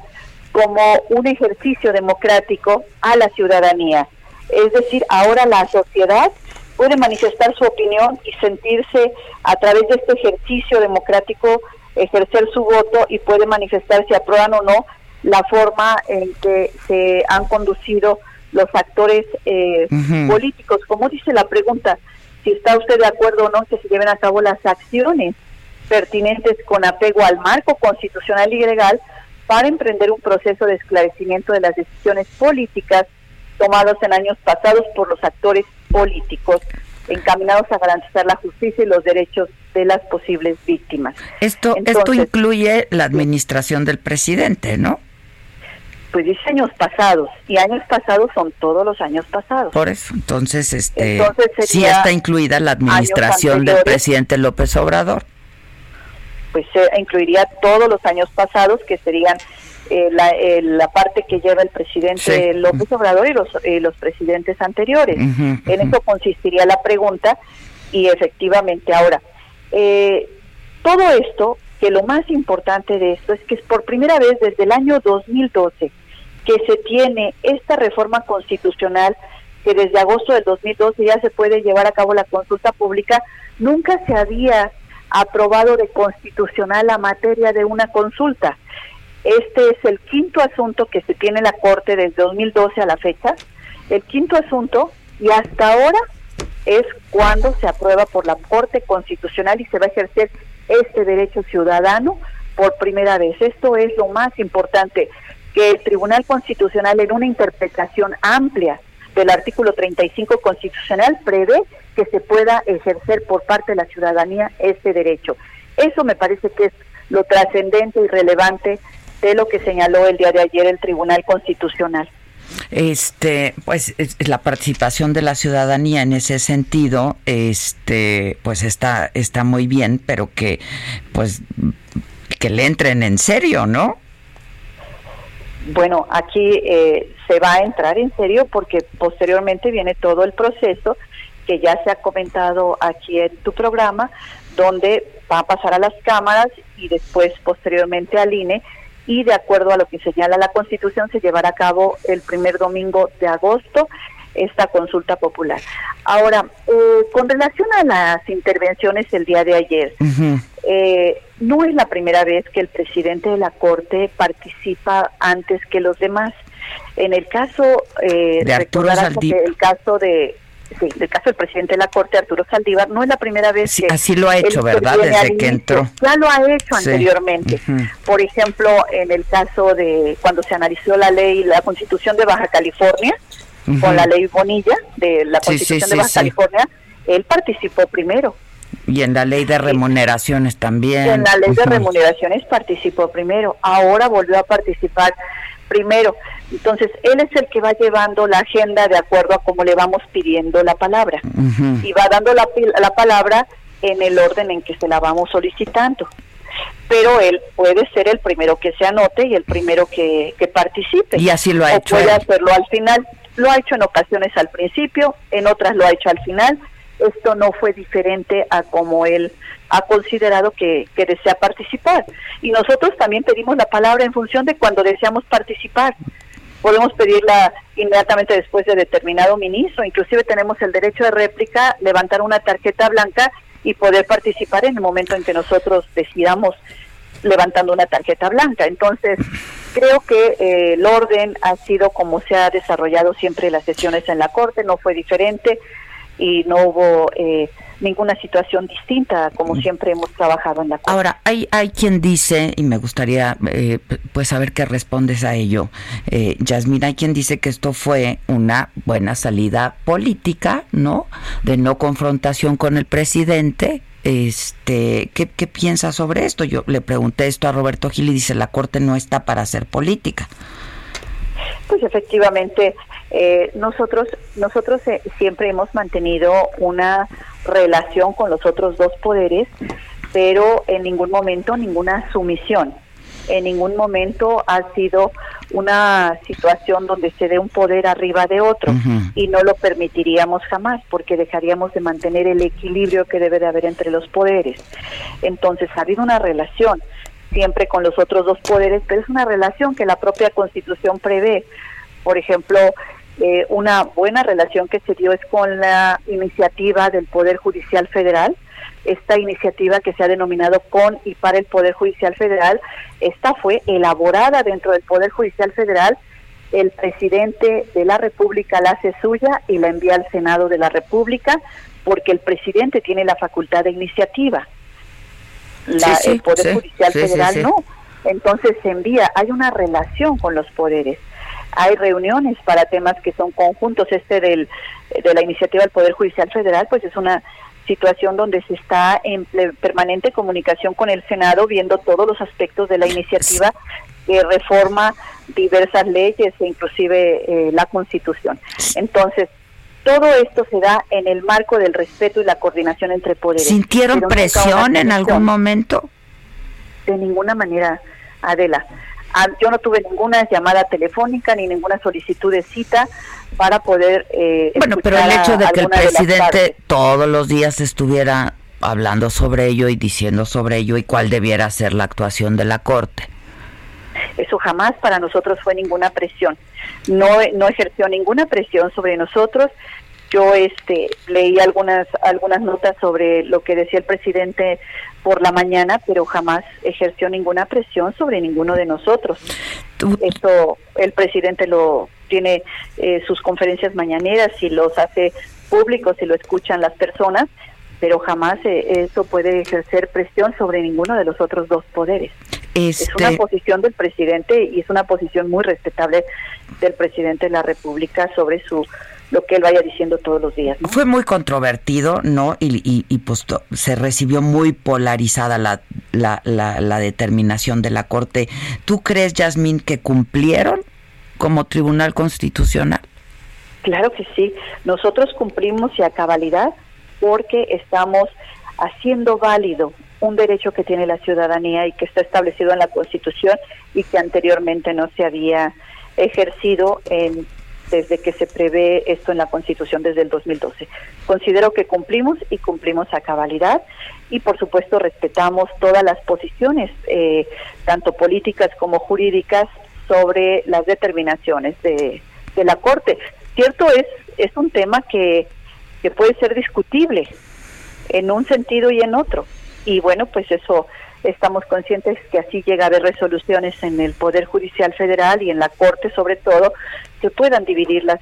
como un ejercicio democrático a la ciudadanía. Es decir, ahora la sociedad puede manifestar su opinión y sentirse a través de este ejercicio democrático ejercer su voto y puede manifestar si aprueban o no la forma en que se han conducido los actores eh, políticos. Como dice la pregunta, si está usted de acuerdo o no que se lleven a cabo las acciones pertinentes con apego al marco constitucional y legal para emprender un proceso de esclarecimiento de las decisiones políticas tomadas en años pasados por los actores políticos encaminados a garantizar la justicia y los derechos de las posibles víctimas. Esto, esto incluye la administración del presidente, ¿no? Pues dice años pasados, y años pasados son todos los años pasados. Por eso, entonces, este, sí está incluida la administración del presidente López Obrador. Pues se incluiría todos los años pasados, que serían eh, eh, la, parte que lleva el presidente López Obrador y los, eh, los presidentes anteriores. en eso consistiría la pregunta, y efectivamente ahora, eh, todo esto, que lo más importante de esto es que es por primera vez desde el año 2012 que se tiene esta reforma constitucional que desde agosto del 2012 ya se puede llevar a cabo la consulta pública, nunca se había aprobado de constitucional la materia de una consulta. Este es el quinto asunto que se tiene en la Corte desde 2012 a la fecha, el quinto asunto, y hasta ahora es cuando se aprueba por la Corte Constitucional y se va a ejercer este derecho ciudadano por primera vez. Esto es lo más importante, que el Tribunal Constitucional en una interpretación amplia del artículo 35 constitucional prevé que se pueda ejercer por parte de la ciudadanía este derecho. Eso me parece que es lo trascendente y relevante de lo que señaló el día de ayer el Tribunal Constitucional. Este, pues la participación de la ciudadanía en ese sentido, este, pues está está muy bien, pero que pues que le entren en serio, ¿no? Bueno, aquí eh, se va a entrar en serio porque posteriormente viene todo el proceso que ya se ha comentado aquí en tu programa, donde va a pasar a las cámaras y después posteriormente al INE y de acuerdo a lo que señala la Constitución se llevará a cabo el primer domingo de agosto esta consulta popular. Ahora, eh, con relación a las intervenciones del día de ayer, eh, no es la primera vez que el presidente de la Corte participa antes que los demás. En el caso eh, de Arturo el caso de sí, el caso del presidente de la Corte, Arturo Saldívar, no es la primera vez que... Así lo ha hecho, ¿verdad? Desde que entró. Ya lo ha hecho anteriormente. Por ejemplo, en el caso de cuando se analizó la ley, la constitución de Baja California, con la ley Bonilla de la constitución de Baja California, él participó primero. Y en la ley de remuneraciones también. en la ley de remuneraciones participó primero. Ahora volvió a participar primero. Entonces, él es el que va llevando la agenda de acuerdo a cómo le vamos pidiendo la palabra. Y va dando la, la palabra en el orden en que se la vamos solicitando. Pero él puede ser el primero que se anote y el primero que, que participe. Y así lo ha o hecho. Puede hacerlo al final. Lo ha hecho en ocasiones al principio, en otras lo ha hecho al final. Esto no fue diferente a como él ha considerado que, desea participar. Y nosotros también pedimos la palabra en función de cuando deseamos participar podemos pedirla inmediatamente después de determinado ministro, inclusive tenemos el derecho de réplica, levantar una tarjeta blanca y poder participar en el momento en que nosotros decidamos levantando una tarjeta blanca. Entonces, creo que eh, el orden ha sido como se ha desarrollado siempre las sesiones en la Corte, no fue diferente y no hubo eh, ninguna situación distinta como mm. siempre hemos trabajado en la Corte. Ahora, hay, hay quien dice, y me gustaría eh, pues saber qué respondes a ello, eh, Yasmina, hay quien dice que esto fue una buena salida política, ¿no? De no confrontación con el presidente, este, ¿qué, ¿qué, piensa sobre esto? Yo le pregunté esto a Roberto Gil y dice, la Corte no está para hacer política. Pues efectivamente, eh, nosotros nosotros eh, siempre hemos mantenido una relación con los otros dos poderes, pero en ningún momento ninguna sumisión. En ningún momento ha sido una situación donde se dé un poder arriba de otro y no lo permitiríamos jamás porque dejaríamos de mantener el equilibrio que debe de haber entre los poderes. Entonces ha habido una relación siempre con los otros dos poderes, pero es una relación que la propia Constitución prevé. Por ejemplo, eh, una buena relación que se dio es con la iniciativa del Poder Judicial Federal. Esta iniciativa que se ha denominado con y para el Poder Judicial Federal, esta fue elaborada dentro del Poder Judicial Federal. El presidente de la República la hace suya y la envía al Senado de la República porque el presidente tiene la facultad de iniciativa la, el Poder Judicial Federal no. Entonces se envía, hay una relación con los poderes. Hay reuniones para temas que son conjuntos. Este del, de la iniciativa del Poder Judicial Federal, pues es una situación donde se está en permanente comunicación con el Senado, viendo todos los aspectos de la iniciativa que reforma diversas leyes e inclusive eh, la Constitución. Entonces, todo esto se da en el marco del respeto y la coordinación entre poderes. ¿Sintieron presión en algún momento? De ninguna manera, Adela. Ah, yo no tuve ninguna llamada telefónica ni ninguna solicitud de cita para poder... Eh, bueno, pero el hecho de que el presidente todos los días estuviera hablando sobre ello y diciendo sobre ello y cuál debiera ser la actuación de la Corte. Eso jamás para nosotros fue ninguna presión. No, no ejerció ninguna presión sobre nosotros. Yo este, leí algunas, algunas notas sobre lo que decía el presidente por la mañana, pero jamás ejerció ninguna presión sobre ninguno de nosotros. Esto el presidente lo tiene eh, sus conferencias mañaneras y los hace públicos y lo escuchan las personas pero jamás eh, eso puede ejercer presión sobre ninguno de los otros dos poderes. Es una este posición del presidente y es una posición muy respetable del presidente de la República sobre su lo que él vaya diciendo todos los días. Fue muy controvertido, ¿no? Y, y, pues se recibió muy polarizada la, la, la, determinación de la Corte. ¿Tú crees, Yasmín, que cumplieron como Tribunal Constitucional? Claro que sí. Nosotros cumplimos y a cabalidad porque estamos haciendo válido un derecho que tiene la ciudadanía y que está establecido en la Constitución y que anteriormente no se había ejercido en, desde que se prevé esto en la Constitución desde el 2012. Considero que cumplimos y cumplimos a cabalidad y por supuesto respetamos todas las posiciones, eh, tanto políticas como jurídicas, sobre las determinaciones de, de la Corte. Cierto es, es un tema que, que puede ser discutible en un sentido y en otro. Y bueno, pues eso estamos conscientes que así llega a haber resoluciones en el Poder Judicial Federal y en la Corte sobre todo, que puedan dividir las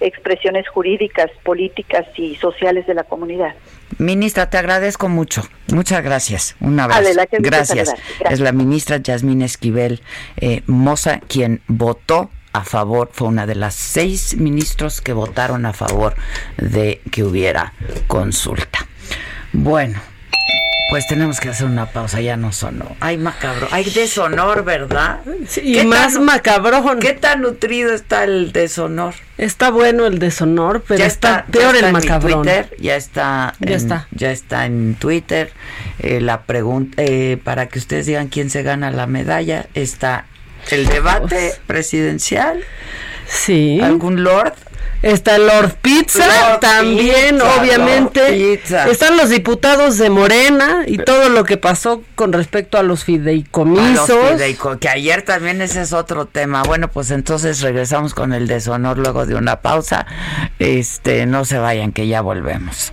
expresiones jurídicas, políticas y sociales de la comunidad. Ministra, te agradezco mucho. Muchas gracias. Un abrazo. gracias. Es la ministra Yasmín Esquivel eh, Moza quien votó a favor, fue una de las seis ministros que votaron a favor de que hubiera consulta. Bueno, pues tenemos que hacer una pausa, ya no sonó. Hay macabro, hay deshonor, ¿verdad? y más macabrón. ¿Qué tan nutrido está el deshonor? Está bueno el deshonor, pero está, peor el macabrón. Twitter, ya está, ya está, ya está en Twitter. Eh, la pregunta eh, para que ustedes digan quién se gana la medalla está el debate presidencial. Sí. ¿Algún lord? Está Lord Pizza, también, obviamente. Están los diputados de Morena y todo lo que pasó con respecto a los fideicomisos. que ayer también ese es otro tema. Bueno, pues entonces regresamos con el deshonor luego de una pausa. Este, no se vayan, que ya volvemos.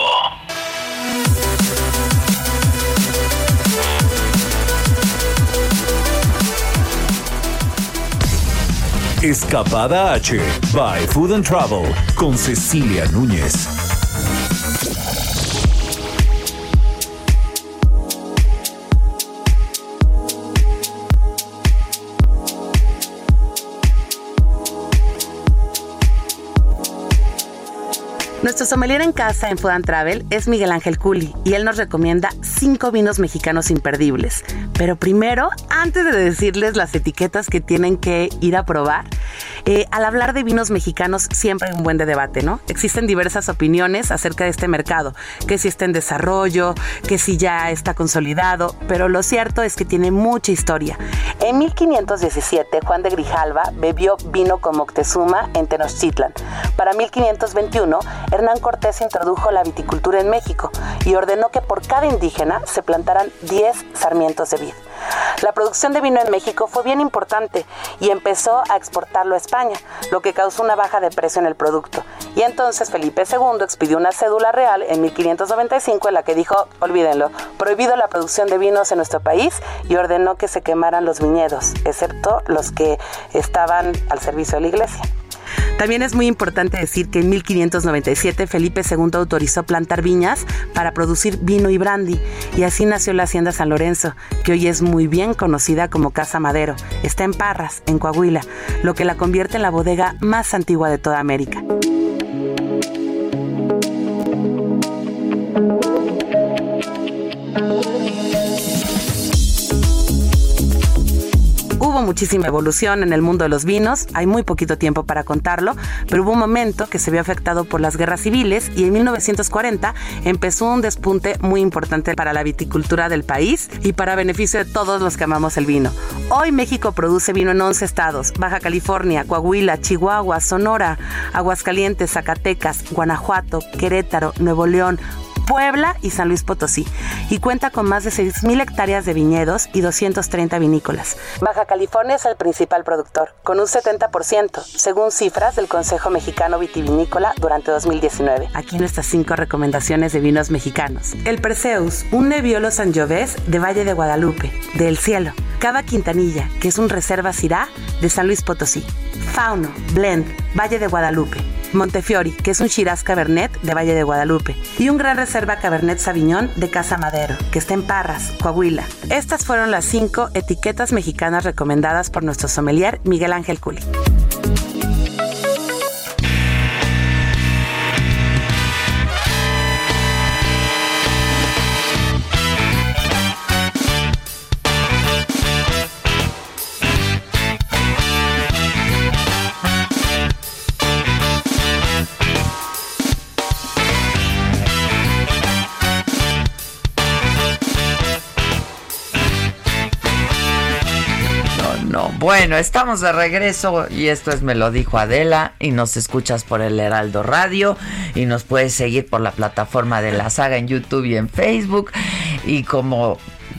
Escapada H by Food and Travel con Cecilia Núñez. Nuestro sommelier en casa en Food and Travel es Miguel Ángel Culi y él nos recomienda cinco vinos mexicanos imperdibles. Pero primero, antes de decirles las etiquetas que tienen que ir a probar, eh, al hablar de vinos mexicanos siempre hay un buen de debate, ¿no? Existen diversas opiniones acerca de este mercado, que si está en desarrollo, que si ya está consolidado, pero lo cierto es que tiene mucha historia. En 1517, Juan de Grijalva bebió vino con Moctezuma en Tenochtitlan. Para 1521, Hernán Cortés introdujo la viticultura en México y ordenó que por cada indígena se plantaran 10 sarmientos de vid. La producción de vino en México fue bien importante y empezó a exportarlo a España, lo que causó una baja de precio en el producto. Y entonces Felipe II expidió una cédula real en 1595 en la que dijo, olvídenlo, prohibido la producción de vinos en nuestro país y ordenó que se quemaran los viñedos, excepto los que estaban al servicio de la iglesia. También es muy importante decir que en 1597 Felipe II autorizó plantar viñas para producir vino y brandy y así nació la Hacienda San Lorenzo, que hoy es muy bien conocida como Casa Madero. Está en Parras, en Coahuila, lo que la convierte en la bodega más antigua de toda América. Muchísima evolución en el mundo de los vinos, hay muy poquito tiempo para contarlo, pero hubo un momento que se vio afectado por las guerras civiles y en 1940 empezó un despunte muy importante para la viticultura del país y para beneficio de todos los que amamos el vino. Hoy México produce vino en 11 estados, Baja California, Coahuila, Chihuahua, Sonora, Aguascalientes, Zacatecas, Guanajuato, Querétaro, Nuevo León, Puebla y San Luis Potosí, y cuenta con más de 6.000 hectáreas de viñedos y 230 vinícolas. Baja California es el principal productor, con un 70%, según cifras del Consejo Mexicano Vitivinícola durante 2019. Aquí nuestras cinco recomendaciones de vinos mexicanos. El Perseus, un Nebbiolo Sangiovese de Valle de Guadalupe, del cielo. Cava Quintanilla, que es un reserva Syrah de San Luis Potosí. Fauno, Blend, Valle de Guadalupe. Montefiori, que es un Shiraz Cabernet de Valle de Guadalupe, y un Gran Reserva Cabernet Sauvignon de Casa Madero, que está en Parras, Coahuila. Estas fueron las cinco etiquetas mexicanas recomendadas por nuestro sommelier Miguel Ángel Culi. Bueno, estamos de regreso y esto es Me lo dijo Adela y nos escuchas por el Heraldo Radio y nos puedes seguir por la plataforma de la saga en YouTube y en Facebook y como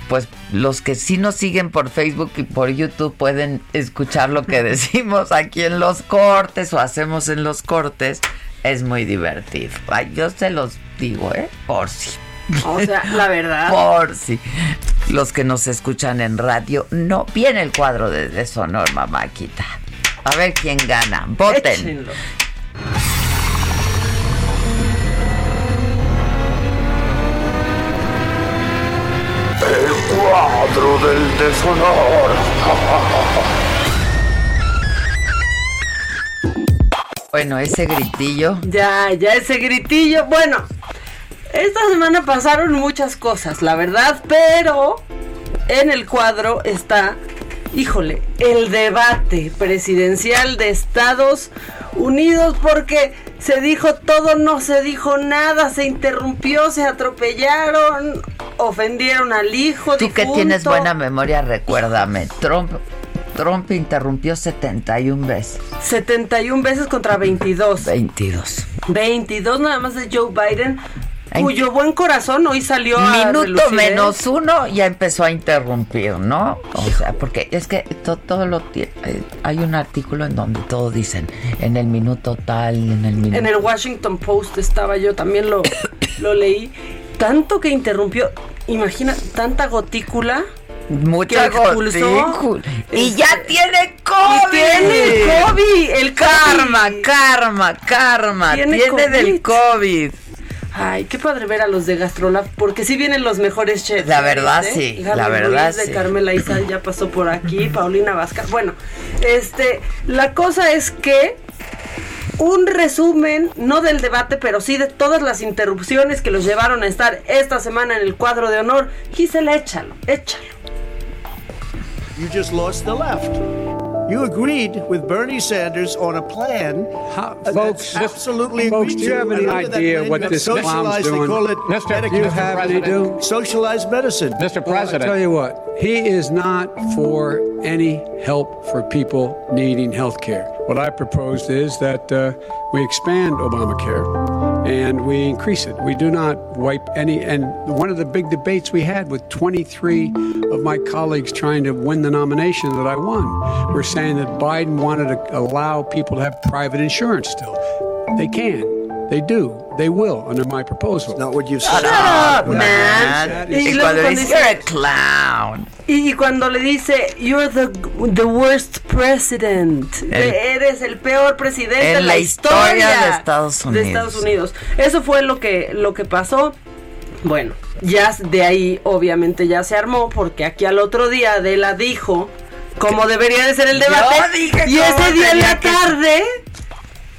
pues los que sí nos siguen por Facebook y por YouTube pueden escuchar lo que decimos aquí en los cortes o hacemos en los cortes. Es muy divertido. Ay, yo se los digo, ¿eh? Por si. O sea, la verdad. Por si los que nos escuchan en radio, no viene el cuadro de deshonor, mamáquita. A ver quién gana. Voten. Échenlo. El cuadro del deshonor. Bueno, ese gritillo. Ya, ya ese gritillo. Bueno, esta semana pasaron muchas cosas, la verdad, pero en el cuadro está, híjole, el debate presidencial de Estados Unidos porque se dijo todo, no se dijo nada, se interrumpió, se atropellaron, ofendieron al hijo. Tú que tienes buena memoria, recuérdame. Trump, Trump interrumpió 71 veces. 71 veces contra 22. 22. 22 nada más de Joe Biden, cuyo buen corazón hoy salió a Minuto ¿eh? menos uno ya empezó a interrumpir, ¿no? O sea, porque es que to- todo lo tiene. Hay un artículo en donde todo dicen en el minuto tal, en el minuto. En el Washington Post estaba yo, también lo, lo leí. Tanto que interrumpió, imagina, tanta gotícula. Mucha expulsó. gotícula. Y Este, ya tiene COVID. Tiene COVID. El Karma, COVID. karma, karma. Tiene, Tiene del COVID. Ay, qué padre ver a los de Gastrolab, porque sí vienen los mejores chefs. La verdad, ¿eh? sí, Gaby la verdad, Ruiz de sí. Carmela Izal ya pasó por aquí, Paulina Vázquez. Bueno, este, la cosa es que un resumen, no del debate, pero sí de todas las interrupciones que los llevaron a estar esta semana en el cuadro de honor. Gisela, échalo, échalo. You just lost the left. You agreed with Bernie Sanders on a plan. uh, that's folks, absolutely folks, agreed do you have any And under that idea what you have this clown's socialized, doing? They call it Mister, medical- you have any do? socialized medicine. Mr. President. I'll tell you what, he is not for any help for people needing health care. What I proposed is that uh, we expand Obamacare and we increase it. We do not wipe any. And one of the big debates we had with 23 of my colleagues trying to win the nomination that I won were saying that Biden wanted to allow people to have private insurance still. They can. They do. They will under my proposal. Not what you've Shut up, man. man. Y, cuando dice, "You're a clown. Y, cuando le dice, you're the, the worst president, El- que eres el peor presidente En la historia historia de Estados de Unidos. Estados Unidos. Eso fue lo que, lo que pasó. Bueno, ya de ahí obviamente ya se armó, porque aquí al otro día Adela dijo cómo debería de ser el Yo debate. dije y ese día en la que- tarde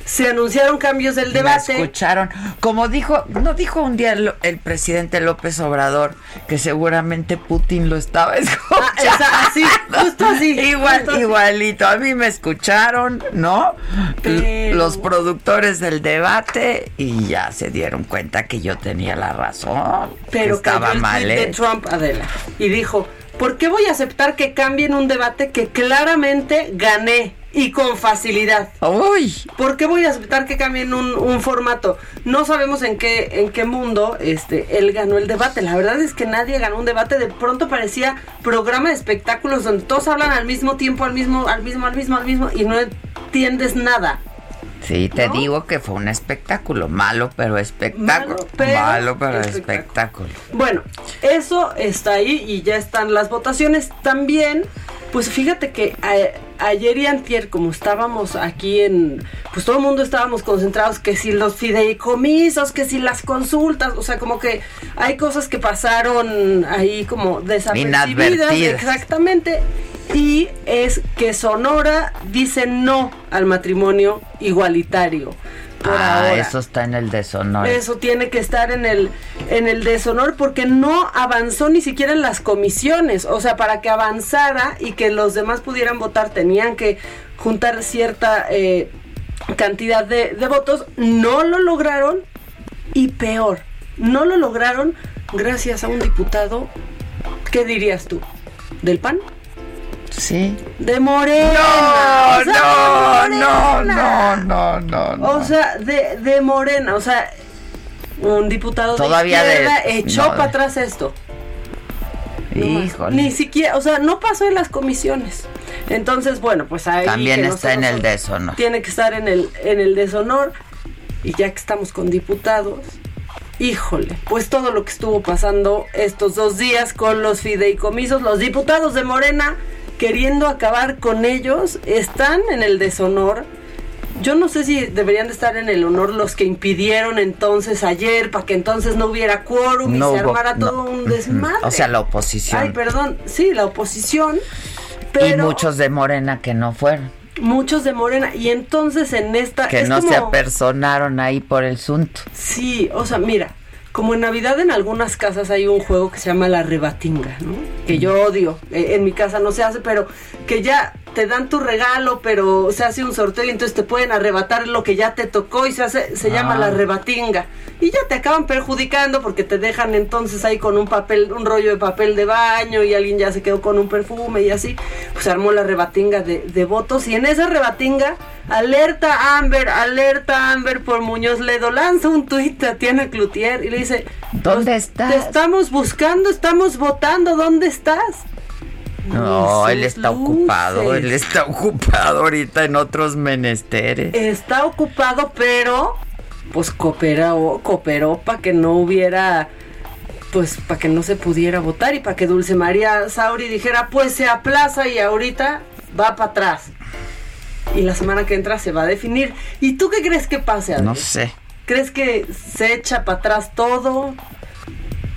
se anunciaron cambios del debate. Me escucharon. Como dijo, no dijo un día el, el, presidente López Obrador que seguramente Putin lo estaba escuchando. Ah, esa, así, justo así. Igual, justo así. igualito. A mí me escucharon, ¿no? Pero- Los productores del debate y ya se dieron cuenta que yo tenía la razón. Pero que estaba mal de hecho. Trump, Adela, y dijo, ¿por qué voy a aceptar que cambien un debate que claramente gané y con facilidad? Uy, ¿Por qué voy a aceptar que cambien un, un formato? No sabemos en qué, en qué mundo este, él ganó el debate. La verdad es que nadie ganó un debate. De pronto parecía programa de espectáculos donde todos hablan al mismo tiempo, al mismo, al mismo, al mismo, al mismo, y no entiendes nada. sí, te ¿No? digo que fue un espectáculo. Malo, pero espectáculo. Malo, pero Malo, pero espectáculo. espectáculo. Bueno, eso está ahí y ya están las votaciones. También, pues fíjate que a- ayer y antier, como estábamos aquí en, pues todo el mundo estábamos concentrados, que si los fideicomisos, que si las consultas, o sea, como que hay cosas que pasaron ahí como desapercibidas. Exactamente. Y es que Sonora dice no al matrimonio igualitario. Por Ah, ahora. eso está en el deshonor. Eso tiene que estar en el en el deshonor porque no avanzó ni siquiera en las comisiones. O sea, para que avanzara y que los demás pudieran votar tenían que juntar cierta eh, cantidad de, de votos. No lo lograron y peor, no lo lograron gracias a un diputado. ¿Qué dirías tú? ¿Del PAN? Sí. De Morena. No, O sea, no, de no, Morena. no, no, no. O sea, de, de Morena, o sea, un diputado Todavía de de- izquierda echó no, para atrás esto. Híjole. Ni siquiera, o sea, no pasó en las comisiones. Entonces, bueno, pues ahí También está en el deshonor. Tiene que estar en el en el deshonor y ya que estamos con diputados, híjole, pues todo lo que estuvo pasando estos dos días con los fideicomisos, los diputados de Morena queriendo acabar con ellos están en el deshonor. Yo no sé si deberían de estar en el honor los que impidieron entonces ayer para que entonces no hubiera quórum y No se hubo- armara no. todo un desmadre. O sea, la oposición. Ay, perdón, sí, la oposición. Pero Y muchos de Morena que no fueron. muchos de Morena. Y entonces en esta. Que es no se apersonaron ahí por el sunto. Sí, o sea, mira, como en Navidad en algunas casas hay un juego que se llama la rebatinga, ¿no? Que yo odio. Eh, en mi casa no se hace, pero que ya te dan tu regalo, pero se hace un sorteo y entonces te pueden arrebatar lo que ya te tocó y se hace, se llama Ah. la rebatinga. Y ya te acaban perjudicando porque te dejan entonces ahí con un papel, un rollo de papel de baño y alguien ya se quedó con un perfume y así. Pues se armó la rebatinga de, de votos y en esa rebatinga, alerta Amber, alerta Amber por Muñoz Ledo, lanza un tuit a Tatiana Cloutier y le dice, ¿Dónde "Pues, estás? Te estamos buscando, estamos votando, ¿dónde estás? No, él está ocupado. Él está ocupado ahorita en otros menesteres. Está ocupado, pero pues cooperó, cooperó para que no hubiera, pues para que no se pudiera votar y para que Dulce María Sauri dijera, pues se aplaza y ahorita va para atrás. Y la semana que entra se va a definir. ¿Y tú qué crees que pase? Adri? No sé. ¿Crees que se echa para atrás todo?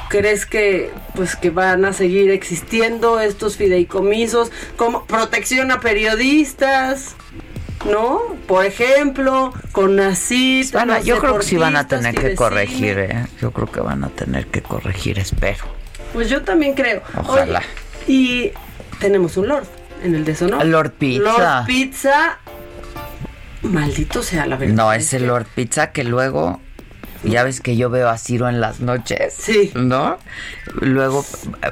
¿Crees que pues que van a seguir existiendo estos fideicomisos como protección a periodistas? ¿No? Por ejemplo, con Nacid, Van a- los yo creo que sí van a tener que corregir. ¿eh? Yo creo que van a tener que corregir, espero. Pues yo también creo. Ojalá. Oye, y tenemos un Lord en el deshonor. Lord Pizza. Lord Pizza. Maldito sea la verdad. No, es el Lord Pizza que luego. Ya ves que yo veo a Ciro en las noches. Sí. ¿No? Luego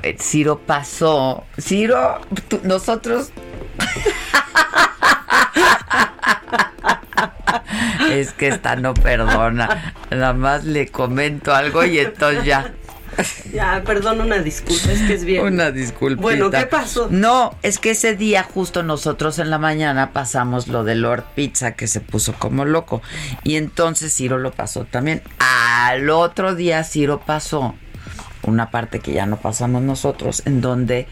eh, Ciro pasó. Ciro, tú- nosotros. es que esta no perdona. Nada más le comento algo y entonces ya. Ya, perdón, una disculpa, es que es bien. Una disculpa. Bueno, ¿qué pasó? No, es que ese día justo nosotros en la mañana pasamos lo de Lord Pizza que se puso como loco. Y entonces Ciro lo pasó también. Al otro día Ciro pasó una parte que ya no pasamos nosotros, en donde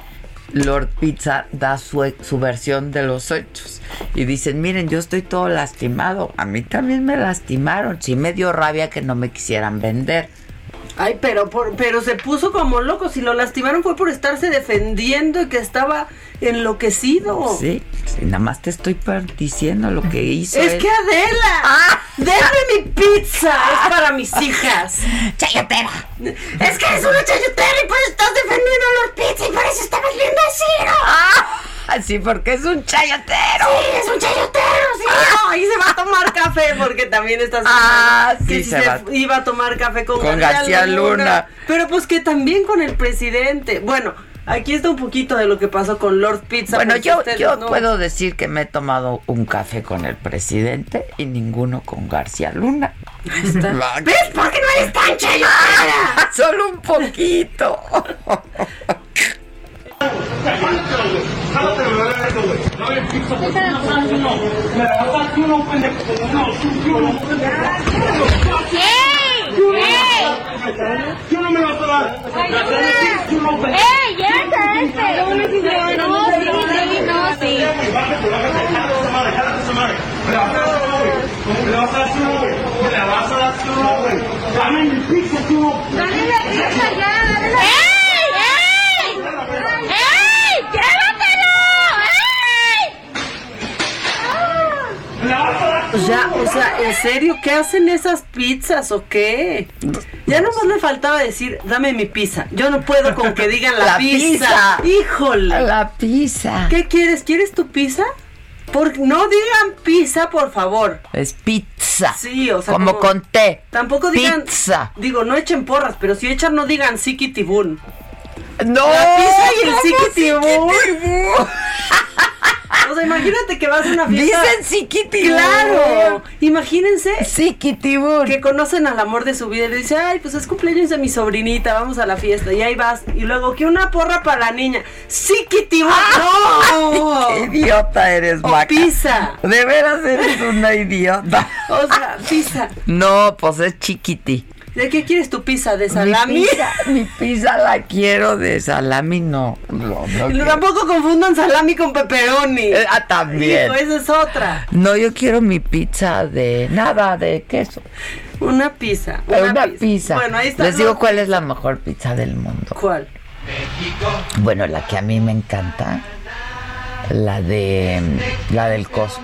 Lord Pizza da su, su versión de los hechos. Y dicen, miren, yo estoy todo lastimado. A mí también me lastimaron. Sí me dio rabia que no me quisieran vender. Ay, pero por, pero se puso como loco. Si lo lastimaron fue por estarse defendiendo y que estaba enloquecido. Sí, sí, nada más te estoy diciendo lo que hizo. Es él. que Adela, Ah. déjame mi pizza, es para mis hijas. ¡Chayotera! Es que eres una chayotera y por eso estás defendiendo a Lord Pizza y por eso estabas viendo a Ciro. Ah, sí, porque es un chayotero. Sí, es un chayotero, sí. No, y se va a tomar café porque también estás Ah, sí, que si se se, va. iba a tomar café con, Con García Luna. Pero pues que también con el presidente. Bueno, aquí está un poquito de lo que pasó con Lord Pizza. Bueno, porque yo, ustedes yo no- puedo decir que me he tomado un café con el presidente y ninguno con García Luna. Está. ¿Ves por qué no eres tan chayotera? Solo un poquito. ¡Dale la pizza ya! O sea, o sea, ¿en serio qué hacen esas pizzas o qué? Ya nomás le faltaba decir, dame mi pizza. Yo no puedo con que digan la, La pizza. pizza. Híjole. La pizza. ¿Qué quieres? ¿Quieres tu pizza? Por, no digan pizza, por favor. Es pizza. Sí, o sea, Como como- con té. Tampoco digan. Pizza. Digo, no echen porras, pero si echan, no digan sikitibun. No. La pizza y el ¿cómo sikitibun. sikitibun? O sea, imagínate que vas a una fiesta. Dicen sikitibun. Claro. Imagínense Sikitibun. que conocen al amor de su vida y le dice, ay, pues es cumpleaños de mi sobrinita, vamos a la fiesta. Y ahí vas. Y luego, que una porra para la niña. ¡Sikitibun! ¡No! Qué idiota eres, O pizza. De veras eres una idiota. O sea, pizza. No, pues es chiquiti. ¿De qué quieres tu pizza? ¿De Mi salami? pizza, mi pizza la quiero de salami, no. No, no tampoco confundan salami con pepperoni. Eh, ah, también. Hijo, esa es otra. No, yo quiero mi pizza de nada, de queso. Una pizza. Una pizza. Bueno, ahí está. Les digo cuál es la mejor pizza del mundo. ¿Cuál? Bueno, la que a mí me encanta, la de la del Costco.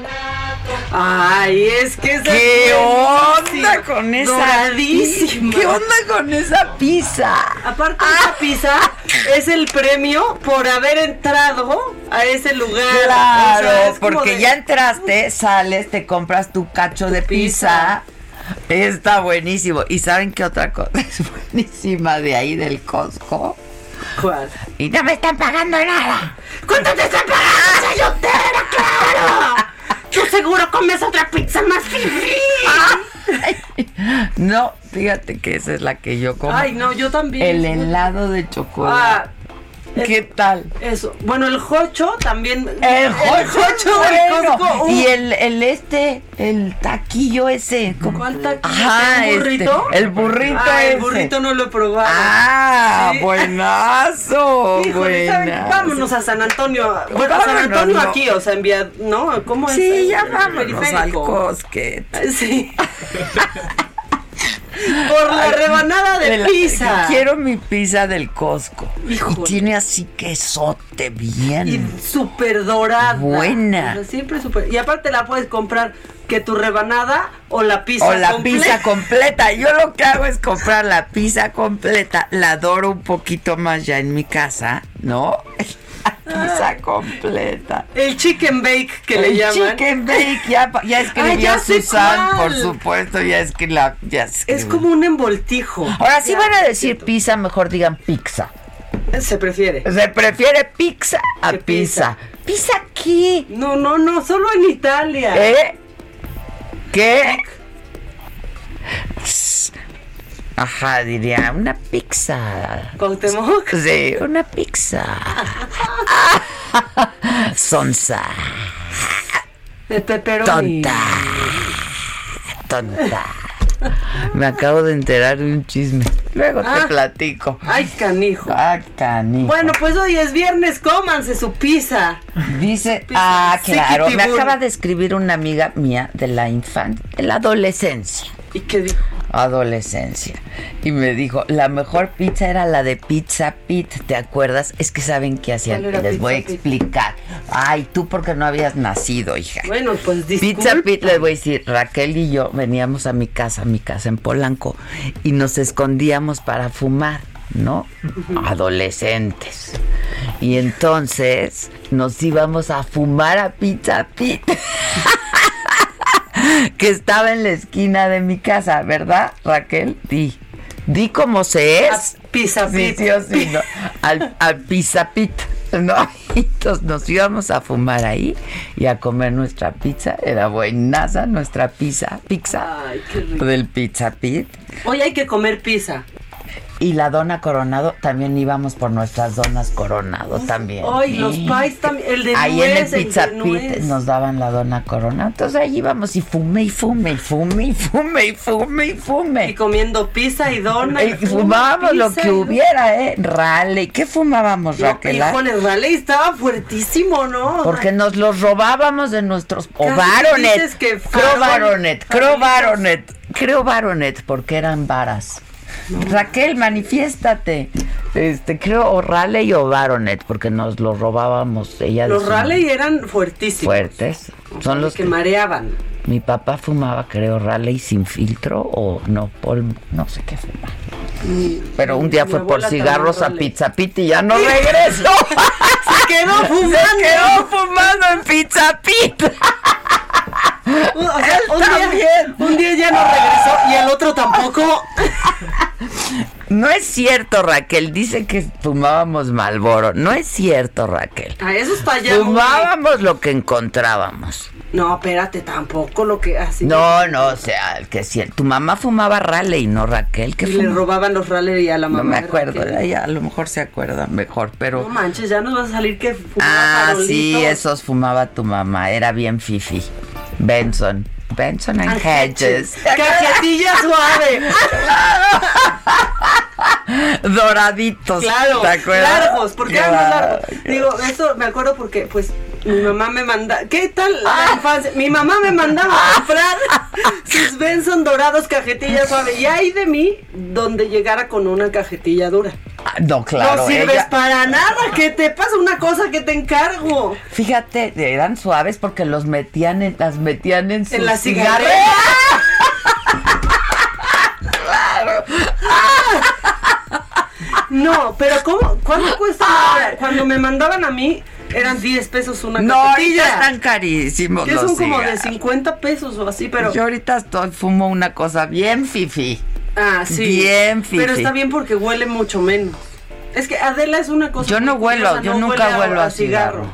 Ay, es que esa ¿Qué onda con esa? Doradísima. ¿Qué onda con esa pizza? Aparte, esa pizza es el premio por haber entrado a ese lugar. Claro, O sea, es como porque de- ya entraste, sales, te compras tu cacho de pizza. Está buenísimo. ¿Y saben qué otra cosa es buenísima de ahí del Costco? ¿Cuál? Y no me están pagando nada. ¿Cuánto te están pagando, chayotera? ¡Claro! Tú seguro comes otra pizza más. No, fíjate que esa es la que yo como. Ay, no, yo también. El helado de chocolate. Ah, ¿Qué tal? Eso. Bueno, el jocho también. El jocho, bueno. Costco. uh, Y el, el este, el taquillo ese. ¿Cuál taquillo? Ajá, ¿El burrito? este, el burrito Ah, ese. el burrito no lo he probado. Ah, Sí. buenazo. Buenazo. Vámonos a San Antonio. Bueno, a San Antonio no. aquí, o sea, envía, ¿no? ¿Cómo es? Sí, ya El vámonos al cosquet. Sí. Por la rebanada de, la- pizza. Quiero mi pizza del Costco. Híjole. Y tiene así quesote bien. Y súper dorada. Buena. Siempre súper. Y aparte la puedes comprar que tu rebanada o la pizza o la completa. pizza completa. Yo lo que hago es comprar la pizza completa, la adoro un poquito más ya en mi casa, ¿no? Pizza completa. El chicken bake que El le llaman. chicken bake, ya, ya escribió Ah, ya sé Susan, por supuesto, ya es que la ya Es como un envoltijo. Ahora sí van a decir pizza, mejor digan pizza. Se prefiere. Se prefiere pizza a Que pizza. ¿Pizza qué? No, no, no, solo en Italia. ¿Eh? ¿Qué? Ajá, diría, una pizza. Cuauhtémoc. Sí, una pizza. Sonsa. De pepperoni. Tonta. Tonta. Me acabo de enterar de un chisme. Luego Ah. te platico. Ay, canijo. Ah, canijo. Bueno, pues hoy es viernes, cómanse su pizza. Dice, Pizza. ah, claro, me acaba de escribir una amiga mía de la infancia, de la adolescencia. ¿Y qué dijo? Adolescencia. Y me dijo, la mejor pizza era la de Pizza Pit, ¿te acuerdas? Es que saben qué hacían. ¿Cuál era Les voy a Pizza Pit? explicar. Ay, tú porque no habías nacido, hija. Bueno, pues Pizza disculpa. Pit, les voy a decir, Raquel y yo veníamos a mi casa, a mi casa en Polanco, y nos escondíamos para fumar, ¿no? Adolescentes. Y entonces nos íbamos a fumar a Pizza Pit. que estaba en la esquina de mi casa, ¿verdad, Raquel? Di. Di cómo se es. Pizza Sí, Pit. sí sí, ¿no? Al, al Pizza Pit, ¿no? Entonces nos íbamos a fumar ahí y a comer nuestra pizza. Era buenaza nuestra pizza, pizza Ay, qué rico. del Pizza Pit. Hoy hay que comer pizza. Y la dona Coronado, también íbamos por nuestras donas Coronado también. Ay, los pies también. El de Ahí nuez, en el Pizza Pit nos daban la dona Coronado. Entonces ahí íbamos y fume y fume y fume y fume y fume y fume. Y comiendo pizza y dona. Y fumábamos lo que y- hubiera, ¿eh? Raleigh. ¿Qué fumábamos, Raquel? ah? híjole, Raleigh estaba fuertísimo, ¿no? Porque nos los robábamos de nuestros... O Baronet. que Creo Baronet. Creo. Baronet. Creo Baronet porque eran varas. Raquel, manifiéstate. Este, creo o Raleigh o Baronet porque nos los robábamos. Ella Los Raleigh eran fuertísimos. fuertes. Son los que que... mareaban. Mi papá fumaba, creo, Raleigh sin filtro o no, Paul, no sé qué fumaba. Pero un día fue por cigarros a. Pizza Pit y ya no regresó. Se quedó fumando. Se quedó fumando en Pizza Pit. O sea, un, día, un día ya no regresó y el otro tampoco. No es cierto, Raquel. Dice que fumábamos Malboro. No es cierto, Raquel. A eso está ya. muy- Fumábamos lo que encontrábamos. No, espérate, tampoco lo que así. No, no, o sea, que si tu mamá fumaba Raleigh, no Raquel, que le robaban los Raleigh a la mamá. No me acuerdo, ella a lo mejor se acuerda mejor, pero No manches, ya nos va a salir que fumaba Ah, sí, esos fumaba tu mamá, era bien fifi. Benson. Benson and Hedges. Cajetilla suave. Doraditos. Claro, ¿te acuerdas? largos, porque eran largos. Digo, eso me acuerdo porque, pues, mi mamá me manda. ¿Qué tal Ah. la infancia? Mi mamá me mandaba a comprar sus Benson dorados, cajetilla suave. Y ahí de mí, donde llegara con una cajetilla dura. Ah, No, claro. no sirves ella- para nada. ¿Qué te pasa? Una cosa que te encargo. Fíjate, eran suaves porque los metían en, las metían en sus En la cigarrera. No, pero ¿cómo? ¿Cuánto cuesta? Cuando me mandaban a mí, eran 10 pesos una No, cajetilla. ahorita están carísimos Que los son como de cigarros. 50 pesos o así, pero. Yo ahorita estoy, fumo una cosa bien fifi. ah, sí. bien fifi. Pero está bien porque huele mucho menos. Es que Adela es una cosa. Yo no huelo, curiosa, yo no nunca huele huelo a cigarro.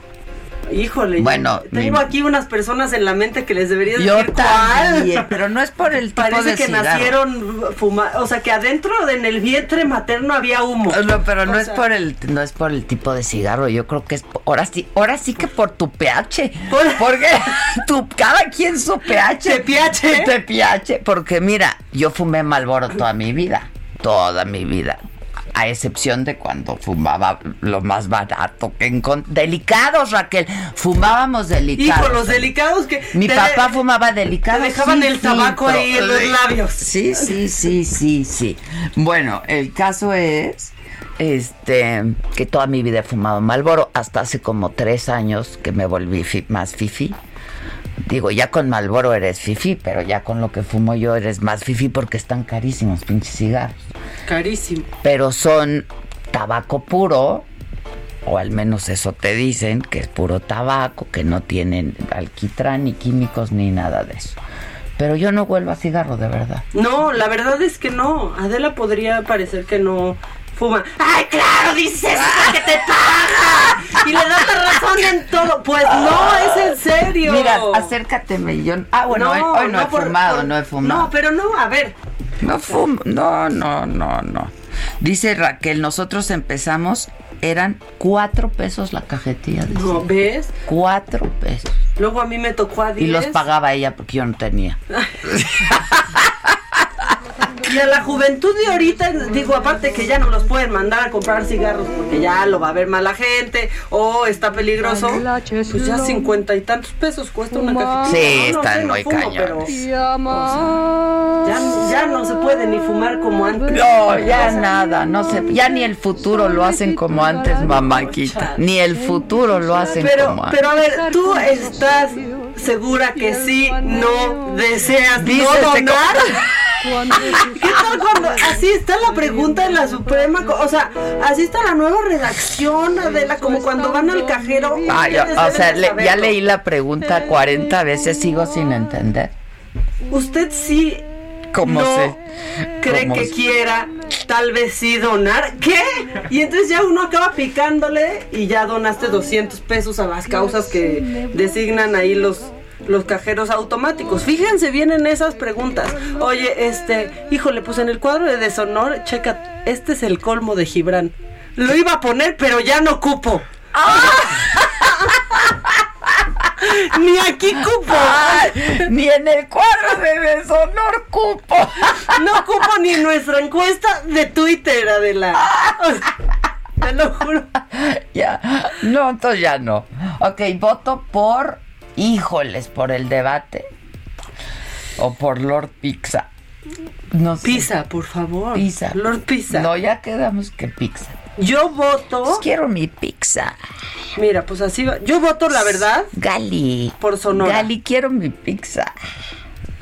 Híjole, Bueno, tengo mi- aquí unas personas en la mente que les debería Yo decir también, cuál. pero no es por el tipo Parece de que cigarro. nacieron fumar, o sea que adentro de- en el vientre materno había humo. No, pero no O es por el no es por el tipo de cigarro, yo creo que es ahora sí, ahora sí que por tu pH. Por- Porque tu cada quien su pH. Te pH. Te pH, porque mira, yo fumé Malboro toda mi vida, toda mi vida. A excepción de cuando fumaba lo más barato que encont- Delicados, Raquel. Fumábamos delicados. Hijo, los delicados que Mi papá fumaba delicado. te dejaban el tabaco ahí en los labios. Sí, sí, sí, sí, sí. Bueno, el caso es este que toda mi vida he fumado Malboro hasta hace como tres años que me volví fi- más fifi. Digo, ya con Malboro eres fifi, pero ya con lo que fumo yo eres más fifi porque están carísimos, pinches cigarros. Carísimo. Pero son tabaco puro, o al menos eso te dicen, que es puro tabaco, que no tienen alquitrán, ni químicos, ni nada de eso. Pero yo no vuelvo a cigarro, de verdad. No, la verdad es que no. Adela podría parecer que no fuma. ¡Ay, claro! Dices que te paga. Y le das la razón en todo. Pues no, es en serio. Mira, acércateme. Yo, ah, bueno, hoy, hoy no, he por- fumado, por- no he fumado. No, pero no, a ver. No fumo, no, no, no, no. Dice Raquel, nosotros empezamos, eran cuatro pesos la cajetilla. dice. No, ¿ves? Cuatro pesos. Luego a mí me tocó a 10. Y los pagaba ella porque yo no tenía. Y a la juventud de ahorita, digo, aparte que ya no los pueden mandar a comprar cigarros porque ya lo va a ver mala gente o está peligroso, pues ya cincuenta y tantos pesos cuesta una cajita. Sí, No, no están no muy fumo, cañones. pero, o sea, ya, ya no se puede ni fumar como antes. No, ya nada, no sé, ya ni el futuro lo hacen como antes, mamáquita. Ni el futuro lo hacen Pero, como antes. pero a ver, tú estás segura que sí no deseas no donar. ¿Qué tal cuando así está la pregunta en la Suprema? O sea, así está la nueva redacción, Adela, como cuando van al cajero. Ah, yo- o sea, de le- ya leí la pregunta 40 veces, sigo sin entender. Usted sí ¿Cómo no sé? cree ¿Cómo que quiera tal vez sí donar. ¿Qué? Y entonces ya uno acaba picándole y ya donaste 200 pesos a las causas que designan ahí los los cajeros automáticos. Fíjense bien en esas preguntas. Oye, este, híjole, pues en el cuadro de deshonor, checa, este es el colmo de Gibran. Lo iba a poner, pero ya no cupo. Ni aquí cupo. ni en el cuadro de deshonor cupo. No cupo ni en nuestra encuesta de Twitter, Adela. Te lo juro. Ya, no, entonces ya no. Ok, voto por, híjoles, por el debate. O por Lord Pizza. No sé. Pizza, por favor. Pizza. Lord Pizza. No, ya quedamos que pizza. Yo voto. Pues quiero mi pizza. Mira, pues así va. Yo voto, la verdad, Gali. por Sonora. Gali, quiero mi pizza.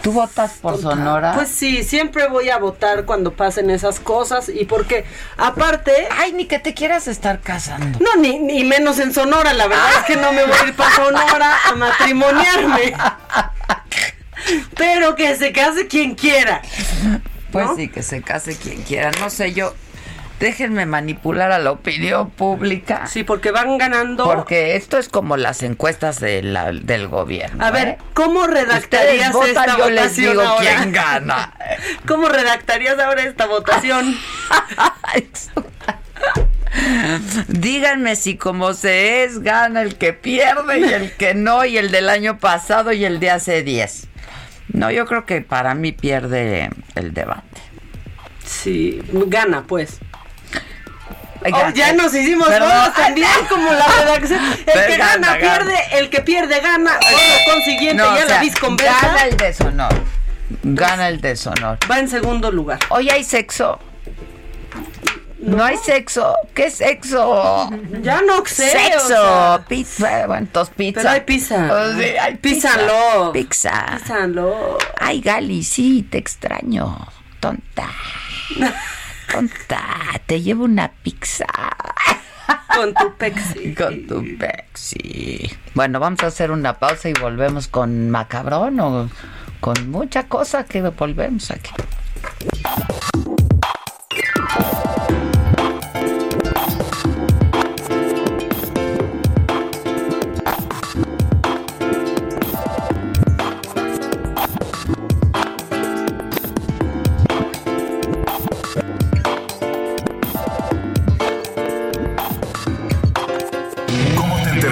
¿Tú votas por Sonora? Pues sí, siempre voy a votar cuando pasen esas cosas y porque aparte, Ay, ni que te quieras estar casando. no, ni, ni menos en Sonora, la verdad es que no me voy a ir para Sonora a matrimoniarme. Pero que se case quien quiera. Pues ¿no? sí, que se case quien quiera. No sé, yo. Déjenme manipular a la opinión pública. Sí, porque van ganando. Porque esto es como las encuestas de la- del gobierno. A ver, ¿eh? ¿cómo redactarías votan, esta yo les votación digo ahora? quién gana. ¿Cómo redactarías ahora esta votación? Díganme si como se es, gana el que pierde y el que no, y el del año pasado y el de hace 10. No, yo creo que para mí pierde el debate. Sí, gana pues. Oiga, Oh, ya nos hicimos todos también como la redacción. El Pero que gana, gana, pierde, el que pierde gana. Por consiguiente, No, ya o sea, la visconversa Gana el deshonor. Gana el deshonor. va en segundo lugar. Hoy hay sexo. No, hay sexo. ¿Qué sexo? Ya no sé. sexo. o sea, pizza. Bueno, entonces pizza. pero hay pizza. Sí, hay Pizza love. Pizza. Písalo. Ay, Gali, sí, te extraño. Tonta. Tonta. Te llevo una pizza. Con tu pexi. Con tu pexi. Bueno, vamos a hacer una pausa y volvemos con macabrón o con mucha cosa que volvemos aquí.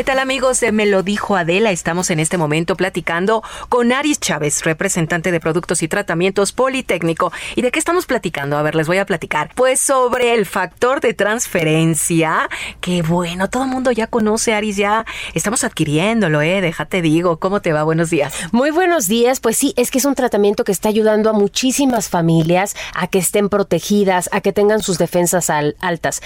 ¿Qué tal amigos de Me lo dijo Adela? Estamos en este momento platicando con Aris Chávez, representante de Productos y Tratamientos Politécnico. ¿Y de qué estamos platicando? A ver, les voy a platicar. Pues sobre el factor de transferencia, que bueno, todo el mundo ya conoce, Aris, ya estamos adquiriéndolo, ¿eh? Déjate digo, ¿cómo te va? Buenos días. Muy buenos días, pues sí, es que es un tratamiento que está ayudando a muchísimas familias a que estén protegidas, a que tengan sus defensas al- altas.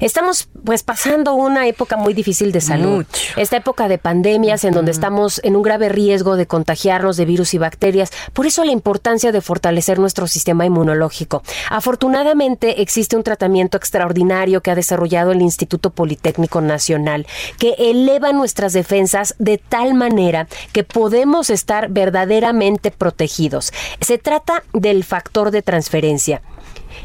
Estamos pues pasando una época muy difícil de salud. Mucho. Esta época de pandemias en donde estamos en un grave riesgo de contagiarnos de virus y bacterias. Por eso la importancia de fortalecer nuestro sistema inmunológico. Afortunadamente existe un tratamiento extraordinario que ha desarrollado el Instituto Politécnico Nacional que eleva nuestras defensas de tal manera que podemos estar verdaderamente protegidos. Se trata del factor de transferencia.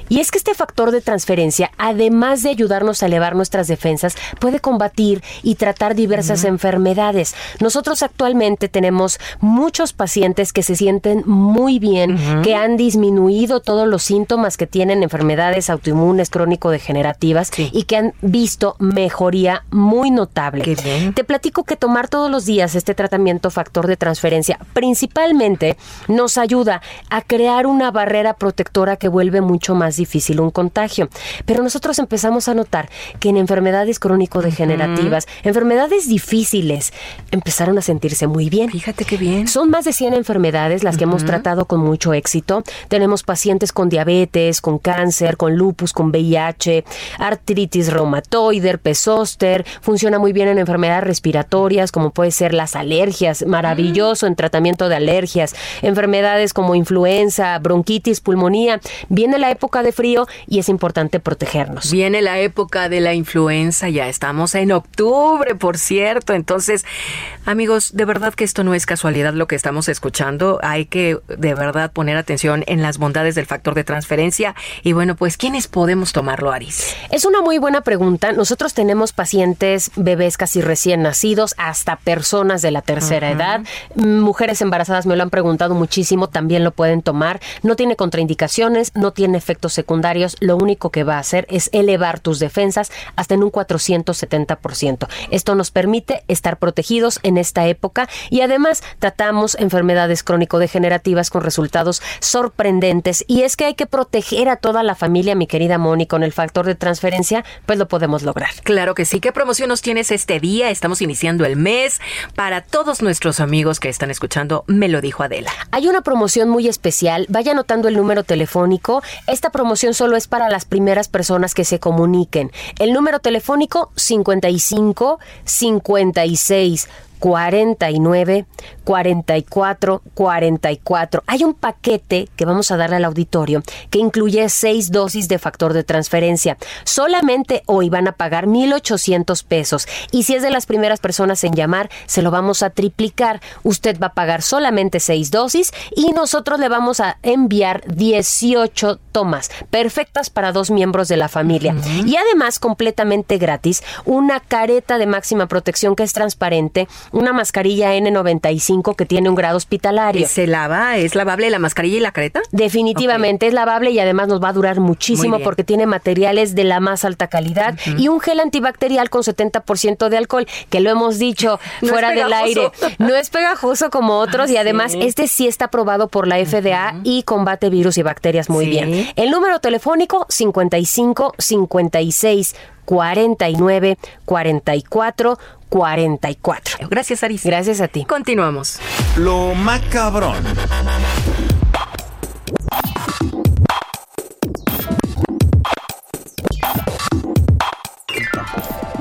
Y es que este factor de transferencia, además de ayudarnos a elevar nuestras defensas, puede combatir y tratar diversas enfermedades. Nosotros actualmente tenemos muchos pacientes que se sienten muy bien, que han disminuido todos los síntomas que tienen enfermedades autoinmunes crónico-degenerativas y que han visto mejoría muy notable. Te platico que tomar todos los días este tratamiento factor de transferencia principalmente nos ayuda a crear una barrera protectora que vuelve mucho más difícil un contagio. Pero nosotros empezamos a notar que en enfermedades crónico-degenerativas, enfermedades difíciles, empezaron a sentirse muy bien. Fíjate qué bien. Son más de 100 enfermedades las que hemos tratado con mucho éxito. Tenemos pacientes con diabetes, con cáncer, con lupus, con VIH, artritis reumatoide, herpes zóster. Funciona muy bien en enfermedades respiratorias, como puede ser las alergias. Maravilloso en tratamiento de alergias. Enfermedades como influenza, bronquitis, pulmonía. Viene la época de frío y es importante protegernos. Viene la época de la influenza, ya estamos en octubre, por cierto. Entonces, amigos, de verdad que esto no es casualidad lo que estamos escuchando. Hay que de verdad poner atención en las bondades del factor de transferencia. Y bueno, pues, ¿quiénes podemos tomarlo, Aris? Es una muy buena pregunta. Nosotros tenemos pacientes, bebés casi recién nacidos, hasta personas de la tercera edad. Mujeres embarazadas me lo han preguntado muchísimo, también lo pueden tomar. No tiene contraindicaciones, no tiene efectos secundarios. Lo único que va a hacer es elevar tus defensas hasta en un 470%. Esto nos permite estar protegidos en esta época y además tratamos enfermedades crónico-degenerativas con resultados sorprendentes. Y es que hay que proteger a toda la familia, mi querida Moni, con el factor de transferencia, pues lo podemos lograr. Claro que sí. ¿Qué promoción nos tienes este día? Estamos iniciando el mes. Para todos nuestros amigos que están escuchando, me lo dijo Adela. Hay una promoción muy especial. Vaya anotando el número telefónico. Esta promoción solo es para las primeras personas que se comuniquen. El número telefónico 55 56 49 44 44. Hay un paquete que vamos a darle al auditorio que incluye seis dosis de factor de transferencia. Solamente hoy van a pagar 1,800 pesos. Y si es de las primeras personas en llamar, se lo vamos a triplicar. Usted va a pagar solamente seis dosis y nosotros le vamos a enviar 18 tomas perfectas para dos miembros de la familia. Y además, completamente gratis, una careta de máxima protección que es transparente, una mascarilla N95 que tiene un grado hospitalario. ¿Se lava? ¿Es lavable la mascarilla y la careta? Definitivamente es lavable y además nos va a durar muchísimo porque tiene materiales de la más alta calidad y un gel antibacterial con 70% de alcohol, que lo hemos dicho No fuera del aire. No es pegajoso como otros y Ah, además sí. este sí está aprobado por la FDA y combate virus y bacterias muy Sí. bien. El número telefónico 55 56 49 44 44. Gracias, Aris. Gracias a ti. Continuamos. Lo macabrón.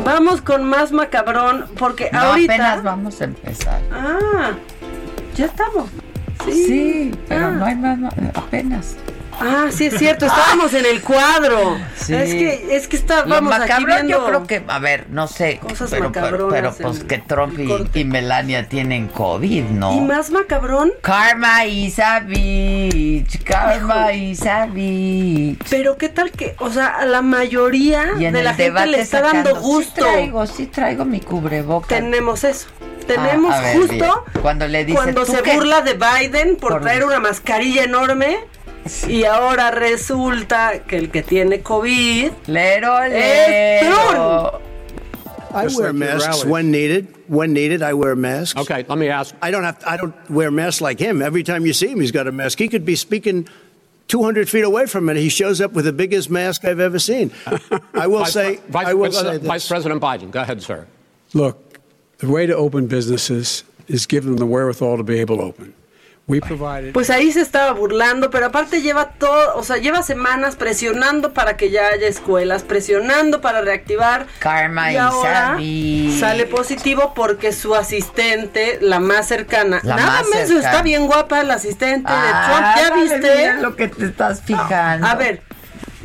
Vamos con más macabrón, porque No, ahorita. apenas vamos a empezar. Ah, ya estamos. Sí, Sí, pero Ah. no hay más, apenas. Ah, sí es cierto, estábamos en el cuadro. Sí. Es que es que estábamos aquí viendo. yo creo que, a ver, no sé, Cosas pero, pero, pues que Trump y, y Melania tienen COVID, ¿no? Y más macabrón, Karma Isa Beach, Karma Isa Beach. pero qué tal que, o sea, la mayoría Y de la gente le está dando gusto. Sí traigo, sí traigo mi cubreboca. Tenemos eso. Tenemos Ah, ver, justo bien. Cuando le dice, cuando ¿tú se qué? burla de Biden por, Por- traer una mascarilla enorme y ahora resulta que el que tiene COVID Lero, es lero. Trump. I Just wear masks when needed. When needed, I wear masks. Okay, let me ask. I don't have. I don't wear masks like him. Every time you see him, he's got a mask. He could be speaking 200 feet away from it. He shows up with the biggest mask I've ever seen. I will Vice, say. Vice, I will uh, say Vice. President Biden, go ahead, sir. Look, the way to open businesses is give them the wherewithal to be able to open. Pues ahí se estaba burlando, pero aparte lleva todo, o sea, lleva semanas presionando para que ya haya escuelas, presionando para reactivar. Karma y ahora Isabi. sale positivo porque su asistente, la más cercana, La nada más cercana. está bien guapa la asistente de Trump, ¿ya viste? lo que te estás fijando. A ver,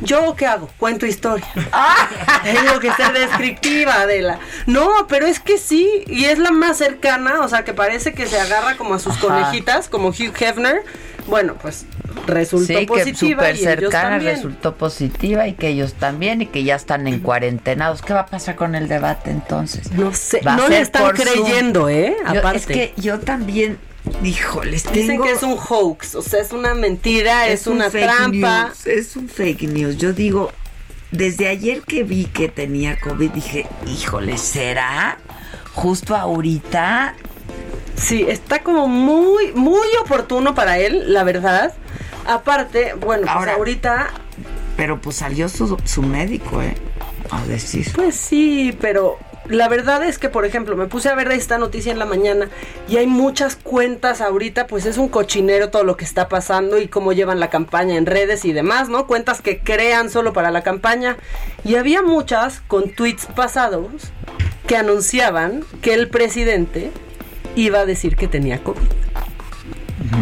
¿yo qué hago? Cuento historia. Ah. Tengo que ser descriptiva, Adela. No, pero es que sí, y es la más cercana, o sea, que parece que se agarra como a sus Ajá. conejitas, como Hugh Hefner. Bueno, pues resultó Sí, que positiva súper y ellos cercana también. resultó positiva y que ellos también y que ya están en cuarentenados. ¿Qué va a pasar con el debate entonces? No sé, no le están creyendo, ¿eh? Yo- Aparte. es que yo también, híjoles, Dicen tengo- que es un hoax, o sea, es una mentira, es, un una fake trampa. news, es un fake news. Yo digo, desde ayer que vi que tenía COVID, dije, híjole, ¿será? Justo ahorita. Sí, está como muy, muy oportuno para él, la verdad. Aparte, bueno, pues Ahora- ahorita, Pero pues salió su, su médico, ¿eh? A decir. pues sí, pero la verdad es que, por ejemplo, me puse a ver esta noticia en la mañana y hay muchas cuentas ahorita, pues es un cochinero todo lo que está pasando y cómo llevan la campaña en redes y demás, ¿no? Cuentas que crean solo para la campaña. Y había muchas con tweets pasados que anunciaban que el presidente iba a decir que tenía COVID.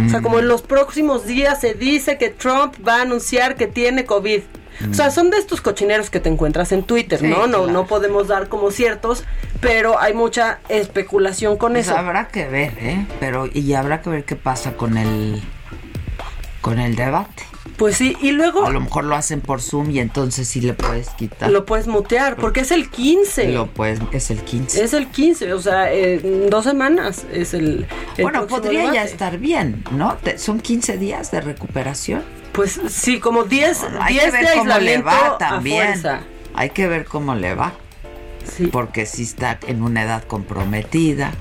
O sea, como en los próximos días se dice que Trump va a anunciar que tiene COVID. O sea, son de estos cochineros que te encuentras en Twitter, Sí, ¿no? No, claro. no podemos dar como ciertos, pero hay mucha especulación con Pues eso. habrá que ver, ¿eh? Pero y habrá que ver qué pasa con el con el debate. Pues sí, y luego A lo mejor lo hacen por Zoom y entonces sí le puedes quitar. lo puedes mutear, porque es el 15. Lo puedes, es el 15. Es el 15, o sea, en dos semanas es el. el bueno, podría ya estar bien, ¿no? Te- son 15 días de recuperación. Pues sí, como 10, Hay 10 que de ver cómo le va también. Hay que ver cómo le va. Sí. Porque si está en una edad comprometida.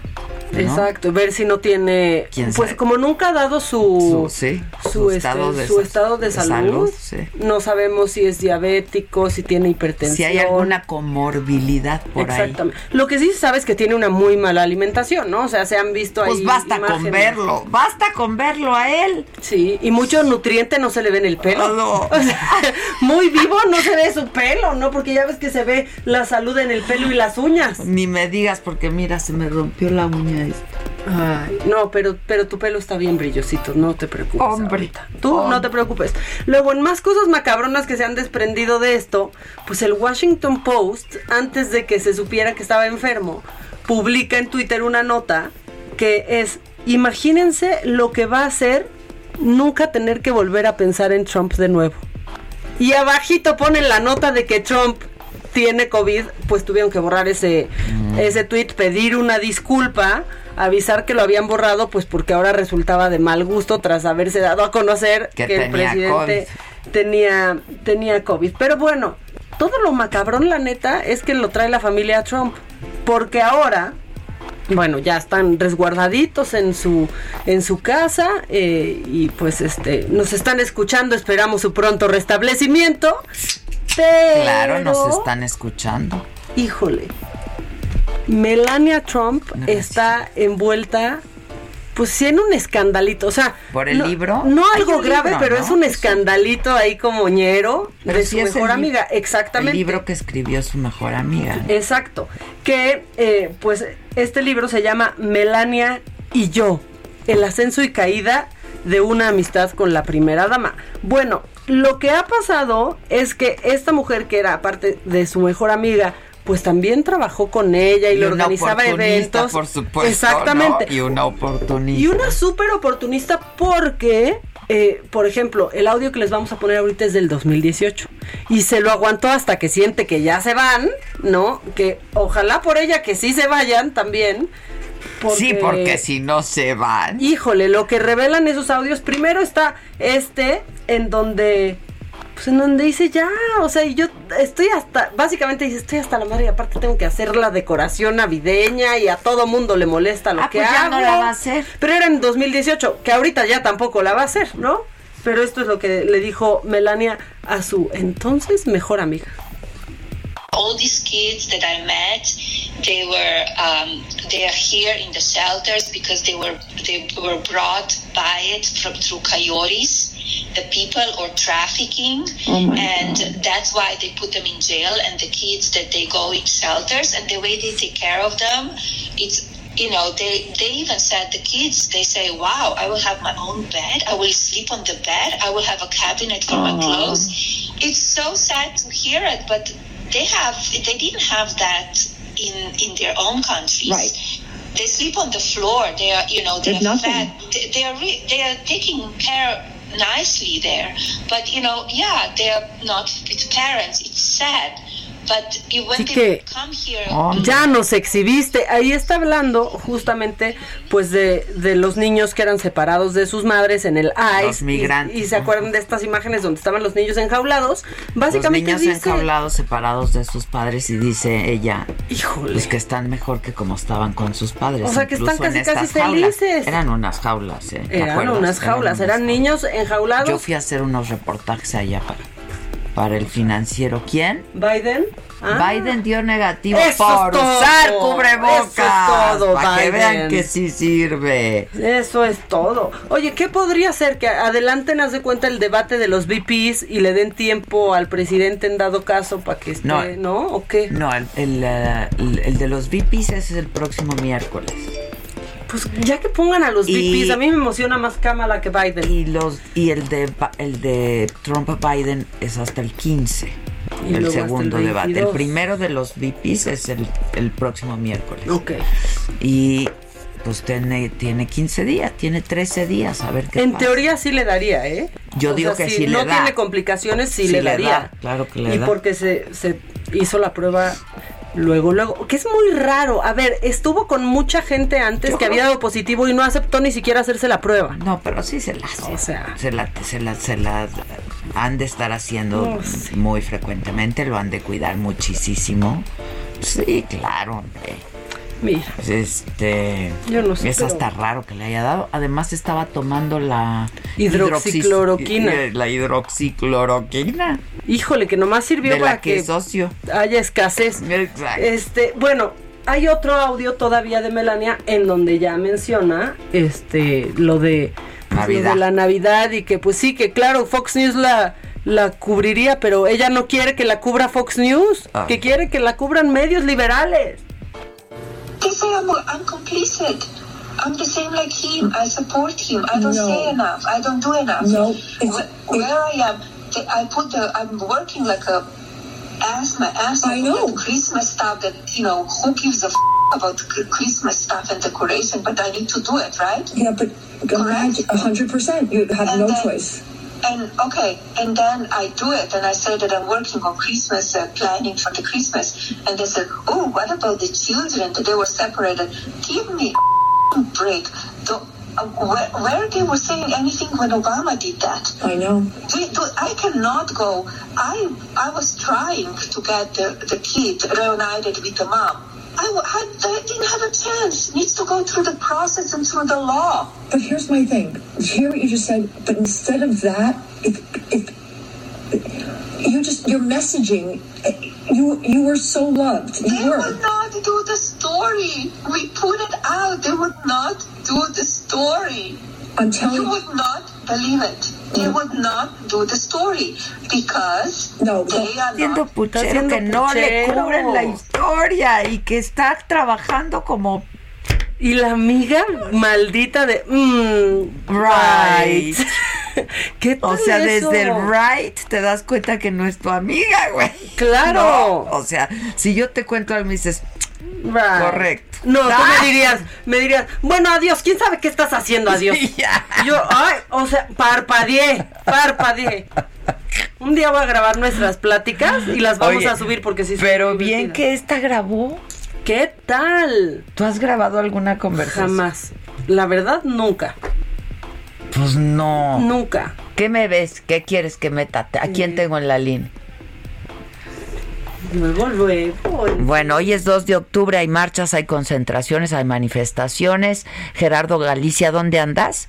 ¿No? Exacto, ver si no tiene. ¿Quién Pues sabe? como nunca ha dado su. Su, sí, su, su este, estado de su estado de de salud. salud, sí. No sabemos si es diabético, si tiene hipertensión. Si hay alguna comorbilidad por ahí. Exactamente. Lo que sí se sabe es que tiene una muy mala alimentación, ¿no? O sea, se han visto ahí. Pues basta con verlo, basta con verlo a él. Sí, y mucho nutriente no se le ve en el pelo. No. O sea, muy vivo no se ve su pelo, ¿no? Porque ya ves que se ve la salud en el pelo y las uñas. Ni me digas porque mira, se me rompió la uña Ay, no, pero, pero tu pelo está bien brillosito, no te preocupes. Hombre, ahorita. Tú no te preocupes. Luego, en más cosas macabronas que se han desprendido de esto, pues el Washington Post, antes de que se supiera que estaba enfermo, publica en Twitter una nota que es, imagínense lo que va a hacer nunca tener que volver a pensar en Trump de nuevo. Y abajito ponen la nota de que Trump tiene COVID, pues tuvieron que borrar ese, ese tweet, pedir una disculpa, avisar que lo habían borrado, pues porque ahora resultaba de mal gusto tras haberse dado a conocer Que que, el presidente tenía, tenía COVID. Pero bueno, todo lo macabrón, la neta, es que lo trae la familia Trump. Porque ahora, bueno, ya están resguardaditos en su, en su casa eh, y pues este, nos están escuchando, esperamos su pronto restablecimiento. Pero, Claro, nos están escuchando. Híjole. Melania Trump está envuelta, pues sí, en un escandalito. O sea, ¿Por el no- libro? No algo grave, libro, pero ¿no? es un escandalito ahí como ñero Pero de sí su mejor amiga. Exactamente. El libro que escribió su mejor amiga. Exacto. Que, eh, pues, este libro se llama Melania y yo, el ascenso y caída de una amistad con la primera dama. Bueno, lo que ha pasado es que esta mujer que era aparte de su mejor amiga, pues también trabajó con ella y, le organizaba eventos. por supuesto. Exactamente. ¿no? Y una oportunista. Y una súper oportunista porque, eh, por ejemplo, el audio que les vamos a poner ahorita es del 2018. Y se lo aguantó hasta que siente que ya se van, ¿no? Que ojalá por ella que sí se vayan también. Sí, porque si no se van. Híjole, lo que revelan esos audios, primero está este, en donde, pues en donde dice ya, o sea, y yo estoy hasta, básicamente dice, estoy hasta la madre y aparte tengo que hacer la decoración navideña y a todo mundo le molesta lo Ah, que pues ya hago. no la va a hacer. Pero era en 2018, que ahorita ya tampoco la va a hacer, ¿no? Pero esto es lo que le dijo Melania a su entonces mejor amiga. All these kids that I met, they were um, they are here in the shelters because they were they were brought by it from through coyotes, the people or trafficking, Oh and that's why they put them in jail. And the kids that they go in shelters and the way they take care of them, it's you know they they even said the kids they say wow i will have my own bed. I will sleep on the bed. I will have a cabinet for my clothes. It's so sad to hear it but they have they didn't have that in in their own countries Right. they sleep on the floor they are you know they are fed they, they are re- they are taking care nicely there. But you know, yeah, they're not with parents. It's sad. Así que here, ya nos exhibiste. Ahí está hablando justamente pues de, de los niños que eran separados de sus madres en el ICE. Los migrantes, Y, y se acuerdan de estas imágenes donde estaban los niños enjaulados. Básicamente los niños dice, enjaulados separados de sus padres y dice ella Híjole. pues que están mejor que como estaban con sus padres O sea, que están casi, casi jaulas. felices. eran unas jaulas ¿eh? ¿te eran acuerdas? unas jaulas, unas eran niños enjaulados. yo fui a hacer unos reportajes allá para, para el financiero ¿quién? Biden. Ah. Biden dio negativo Eso por es todo. usar cubrebocas Eso es todo, para que Biden. vean que sí sirve Eso es todo. Oye, ¿qué podría ser que adelanten, haz de cuenta, el debate de los VPs y le den tiempo al presidente en dado caso para que esté, No. ¿no? ¿O qué? no el, el, eh, el- el de los VPs es el próximo miércoles Pues ya que pongan a los Y- VPs, a mí me emociona más Kamala que Biden. y los y el de el de Trump a Biden es hasta el 15 Y luego el segundo debate el 22. primero de los VPs es el, el próximo miércoles Ok. y pues tiene, tiene 15 días tiene 13 días a ver qué En pasa. teoría sí le daría, ¿eh? Yo O digo sea, que si sí le no da. tiene complicaciones, sí, Sí le le daría. da, claro que le y da. porque se, se hizo la prueba luego, luego. Que es muy raro. A ver, estuvo con mucha gente antes Yo que había dado positivo y no aceptó ni siquiera hacerse la prueba. no pero sí se la hace O sea. se la, se la, se la han de estar haciendo sí. muy frecuentemente lo han de cuidar muchísimo sí claro hombre Mira. Pues, Este. Yo no sé, Es pero- hasta raro que le haya dado. Además, estaba tomando la. Hidroxicloroquina. hidroxis- La hidroxicloroquina. Híjole, que nomás sirvió De para la que socio. haya escasez. Exacto. Este, bueno, hay otro audio todavía de Melania en donde ya menciona este lo de pues, lo Navidad. de la Navidad y que pues sí, que claro, Fox News la la cubriría, pero ella no quiere que la cubra Fox News, Ah. que quiere que la cubran medios liberales. I'm, I'm complicit. I'm the same like him. I support him. I don't No. say enough. I don't do enough. No, Where, where I am, I put the. I'm working like a ass my ass I know. Christmas stuff. That you know who gives a f- about Christmas stuff and decoration, but I need to do it, right? Yeah, but a hundred percent. You have And no then- choice. And okay, and then I do it, and I say that I'm working on Christmas, uh, planning for the Christmas, and they said, "Oh, what about the children? That they were separated? Give me a break." Uh, where, where they were saying anything when Obama did that? I know. I cannot go. I I was trying to get the, the kid reunited with the mom. I, I, didn't have a chance. Needs to go through the process and through the law. But here's my thing. Hear what you just said. But instead of that, if if you just your messaging, you you were so loved. They You were. would not do the story. We put it out. They would not do the story. I'm telling You you. would not believe it. They would not do the story because No, they are puchero que no le cubren la historia y que está trabajando como Y la amiga maldita de mm, Right. ¿Qué O tal sea, eso? desde el right te das cuenta que no es tu amiga, güey. Claro. No, o sea, si yo te cuento algo y me dices, Right. Correcto. No, tú Ah. me dirías, me dirías, bueno, adiós, ¿quién sabe qué estás haciendo, adiós? Sí. Yo, ay, o sea, parpadeé, parpadeé. Un día voy a grabar nuestras pláticas y las vamos Oye, a subir porque sí. pero bien que esta grabó. ¿Qué tal? ¿Tú has grabado alguna conversación? Jamás. La verdad, nunca. Pues no. Nunca. ¿Qué me ves? ¿Qué quieres que meta? ¿A quién tengo en la línea? Luego, luego. Bueno, hoy es 2 de octubre, hay marchas, hay concentraciones, hay manifestaciones. Gerardo Galicia, ¿dónde andas?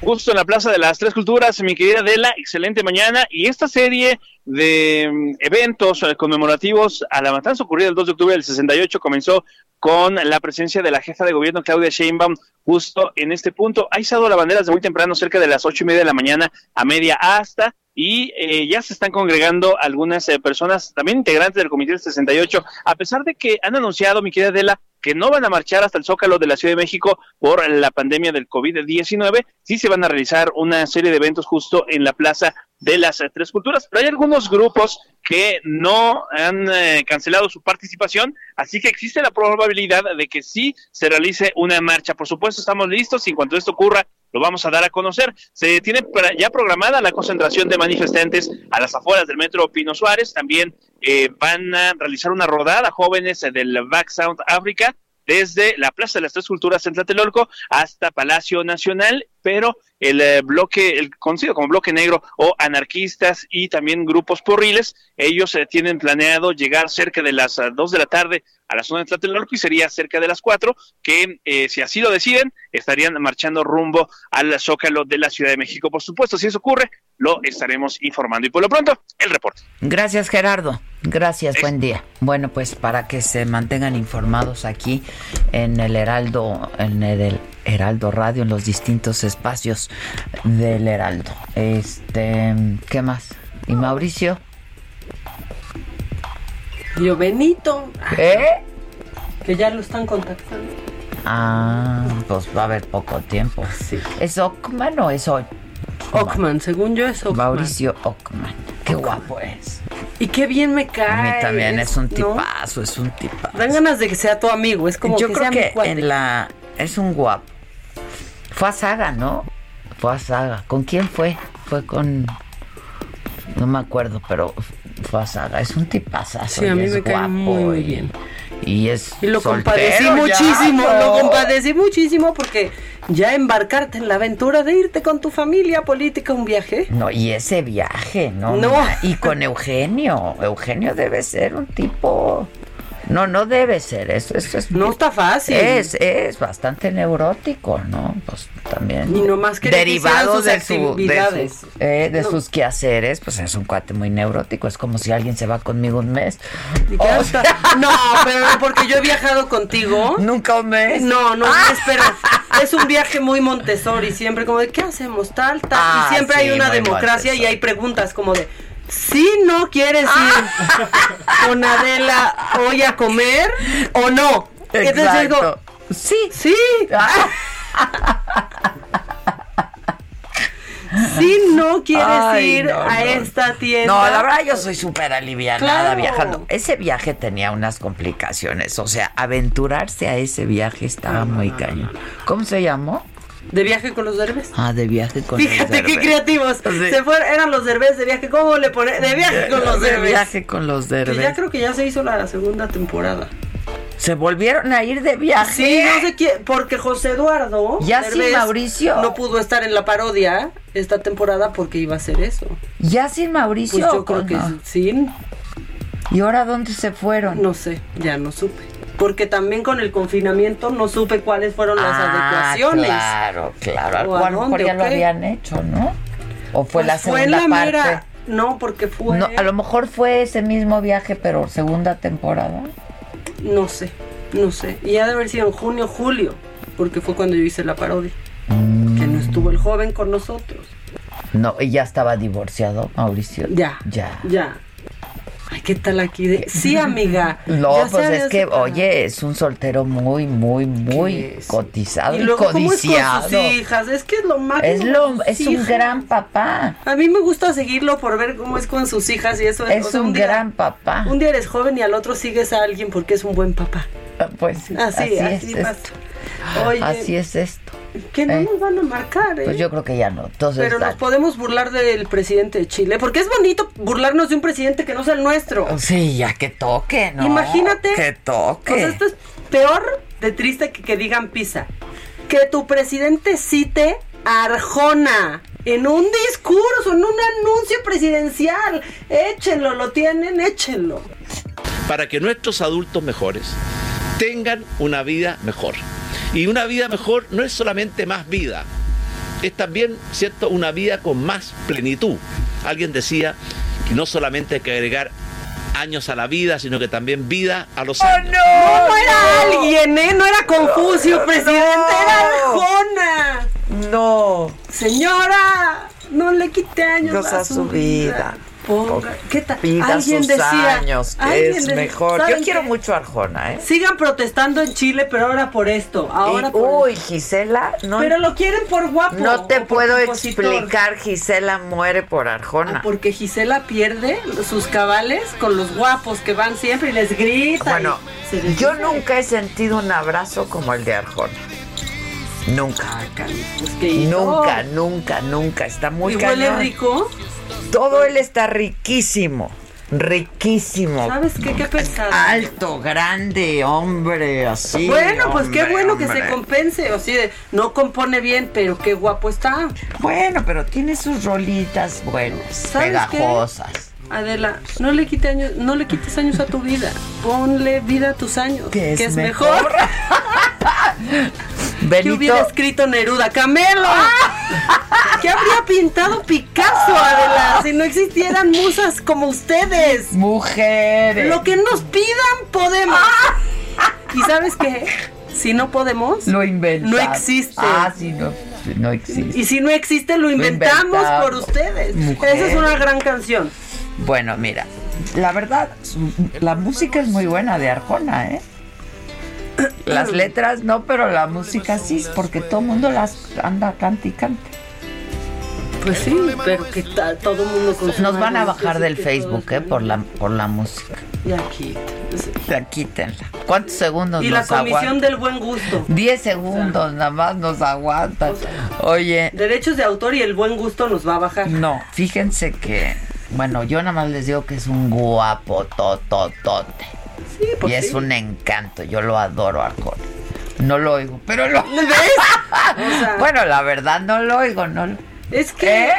Justo en la Plaza de las Tres Culturas, mi querida Adela, excelente mañana. Y esta serie de mm, eventos conmemorativos a la matanza ocurrida el 2 de octubre del 68 comenzó con la presencia de la jefa de gobierno Claudia Sheinbaum justo en este punto. Ha izado la bandera desde muy temprano, cerca de las ocho y media de la mañana a media hasta y eh, ya se están congregando algunas eh, personas, también integrantes del Comité del 68, a pesar de que han anunciado, mi querida Adela, que no van a marchar hasta el Zócalo de la Ciudad de México por la pandemia del COVID-19, sí se van a realizar una serie de eventos justo en la Plaza de las eh, Tres Culturas, pero hay algunos grupos que no han eh, cancelado su participación, así que existe la probabilidad de que sí se realice una marcha. Por supuesto, estamos listos y en cuanto esto ocurra, lo vamos a dar a conocer. Se tiene ya programada la concentración de manifestantes a las afueras del metro Pino Suárez. También eh, van a realizar una rodada jóvenes del Back Sound África desde la Plaza de las Tres Culturas en Tlatelolco hasta Palacio Nacional, pero el eh, bloque, el conocido como bloque negro o anarquistas y también grupos porriles, ellos eh, tienen planeado llegar cerca de las uh, dos de la tarde a la zona de Tlatelolco y sería cerca de las cuatro que, eh, si así lo deciden, estarían marchando rumbo al Zócalo de la Ciudad de México. Por supuesto, si eso ocurre, lo estaremos informando. Y por lo pronto, el reporte. Gracias, Gerardo. Gracias, buen día. Bueno, pues para que se mantengan informados aquí en el Heraldo, en el Heraldo Radio, en los distintos espacios del Heraldo. Este, ¿qué más? ¿Y Mauricio? Yo, Benito. ¿Eh? Que ya lo están contactando. Ah, pues va a haber poco tiempo. Sí. ¿Es Ockman o es? Ockman, según yo es Ockman. Mauricio Ockman. Qué guapo es. Y qué bien me cae. A mí también es, un ¿no? tipazo, es un tipazo. Dan ganas de que sea tu amigo, es como Yo que creo sea mi que cuate. en la es un guapo. Fue a Saga, ¿no? Fue a Saga. ¿Con quién fue? Fue con no me acuerdo, pero fue a Saga. Es un tipazazo. Sí, a mí es me cae guapo muy, bien. Y es Y lo compadecí ya, muchísimo, ¿no? lo compadecí muchísimo porque ya embarcarte en la aventura de irte con tu familia política a un viaje. No, y ese viaje, ¿no? No. Y con Eugenio. Eugenio debe ser un tipo. No, no debe ser. Eso, eso es. No está fácil. Es, es bastante neurótico, ¿no? Pues también. Y nomás que derivado de, sus su, de, su- eh, de No. sus quehaceres, pues es un cuate muy neurótico. Es como si alguien se va conmigo un mes. Y No, pero porque yo he viajado contigo. Nunca un mes. No, no, es, pero es un viaje muy Montessori, siempre como de ¿qué hacemos? Tal, tal. Ah, y siempre hay una democracia y hay preguntas como de si no quieres ir con Adela hoy a comer o no. Entonces yo digo, Exacto. Sí. sí. Si no quieres Ay, ir no, a no. esta tienda. No, la verdad yo soy súper alivianada Claro. viajando. Ese viaje tenía unas complicaciones. O sea, aventurarse a ese viaje estaba muy cañón. ¿Cómo se llamó? De viaje con los derbes. Ah, de viaje con los Fíjate qué creativos. Sí. Se fueron, eran los derbes de viaje. ¿Cómo le pone? De viaje con los De derbes. viaje con los Que derbes. ya creo que ya se hizo la segunda temporada. Se volvieron a ir de viaje. Sí, no sé quién, porque José Eduardo Ya sin Mauricio. no pudo estar en la parodia esta temporada porque iba a hacer eso. Ya sin Mauricio. Pues yo ¿o creo que sí, ¿Y ahora dónde se fueron? no sé, ya no supe. Porque también con el confinamiento no supe cuáles fueron las Ah, adecuaciones. Claro, claro. ¿O a a lo mejor ya lo habían hecho, ¿no? O fue Pues la fue segunda la parte. mera- No, porque fue. No, a lo mejor fue ese mismo viaje, pero segunda temporada. No sé, no sé. Y ha de haber sido en junio, julio, porque fue cuando yo hice la parodia. Mm. Que no estuvo el joven con nosotros. No, y ya estaba divorciado, Mauricio. Ya. Ya. Ya. Ay, ¿qué tal aquí? De... Sí, amiga. No, Ya pues es que, oye, es un soltero muy, muy, muy cotizado y, Y luego, ¿cómo es con codiciado. sus hijas? Es que es lo máximo. Es, lo, es un gran papá. A mí me gusta seguirlo por ver cómo es con sus hijas y eso. Es o sea, un, día- gran papá. Un día eres joven y al otro sigues a alguien porque es un buen papá. Pues Así, así, así, es pasa. esto. Oye, Así es esto. Que no Eh. nos van a marcar, ¿eh? Pues yo creo que ya no. Entonces, Pero nos podemos burlar del presidente de Chile, porque es bonito burlarnos de un presidente que no sea el nuestro. Sí, ya que toque, ¿no? Imagínate. Que toque. O sea, esto es peor de triste que que digan pizza. Que tu presidente cite a Arjona en un discurso, en un anuncio presidencial. Échenlo, lo tienen, échenlo. para que nuestros adultos mejores tengan una vida mejor. Y una vida mejor no es solamente más vida, es también, ¿cierto?, una vida con más plenitud. Alguien decía que no solamente hay que agregar años a la vida, sino que también vida a los años. No, no era alguien, ¿eh? No era Confucio, presidente, era Arjona. No. Señora, no le quite años Cosa a su su vida. vida. Ponga- ¿Qué tal? Alguien sus decía, años, que alguien es mejor. Yo ¿saben quiero qué? mucho a Arjona, ¿eh? Sigan protestando en Chile, pero ahora por esto. Ahora Y- por uy, Gisela, no, Pero lo quieren por guapo. no te puedo explicar. Gisela muere por Arjona. Ah, Porque Gisela pierde sus cabales con los guapos que van siempre y les grita. Bueno, les yo nunca he sentido un abrazo como el de Arjona. Nunca. Pues que hizo. Nunca, nunca, nunca. Está muy ¿Y huele cañón. rico? Todo él está riquísimo. Riquísimo. ¿Sabes qué? Qué pesado. Alto, grande, hombre, así. bueno, pues qué hombre, bueno que se compense. O sea, no compone bien, pero qué guapo está. Bueno, pero tiene sus rolitas buenas, ¿Sabes qué? Adela, no le, quite años, no le quites años a tu vida. Ponle vida a tus años. Que es es mejor. mejor. ¿Qué hubiera escrito Neruda? ¡Camelo! ¿Qué habría pintado Picasso, Adela? Si no existieran musas como ustedes. Mujeres. Lo que nos pidan, podemos. ¿Y sabes qué? Si no podemos, Lo inventamos. no existe. Ah, sí, no, no existe. Y si no existe, lo inventamos, inventamos. por ustedes. Esa es una gran canción. Bueno, mira, la verdad, su- la música es muy buena de Arjona, ¿eh? Las letras no, pero la música sí, porque todo el mundo las anda cante y cante. Pues sí, pero que todo el mundo Nos van a bajar del Facebook, ¿eh? Por la, por la música. Y aquí. Ya quítenla. ¿Cuántos segundos Y la nos comisión aguantan? del buen gusto. 10 segundos nada más nos aguantan. Oye, Derechos de autor y el buen gusto nos va a bajar. no, fíjense que, bueno, yo nada más les digo que es un guapo tototote. Sí, pues y es sí. un encanto, yo lo adoro Arjona. No lo oigo, pero lo... ¿Ves? O sea- bueno, la verdad no lo oigo, no lo... Es que. ¿Eh?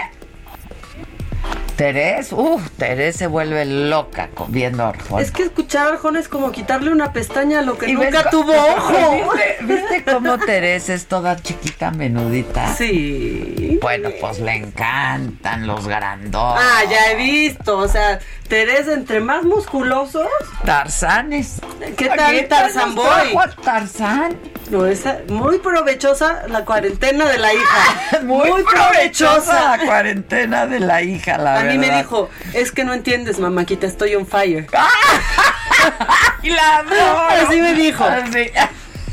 Terés, uff, Terés se vuelve loca con- viendo a Arjona. Es que escuchar a Arjona es como quitarle una pestaña a lo que Y ves nunca co- tuvo ojo. ¿Viste, viste cómo Terés es toda chiquita, menudita? Sí. Bueno, pues le encantan los grandotes. Ah, ya he visto. O sea, Teresa, entre más musculosos. Tarzanes. ¿Qué tal Tarzan Boy? Tarzán. No, esa, muy provechosa la cuarentena de la hija. Muy, provechosa la cuarentena de la hija, la A verdad. mí me dijo, es que no entiendes, mamáquita, estoy on fire. Y la adoro. Así me dijo. Así.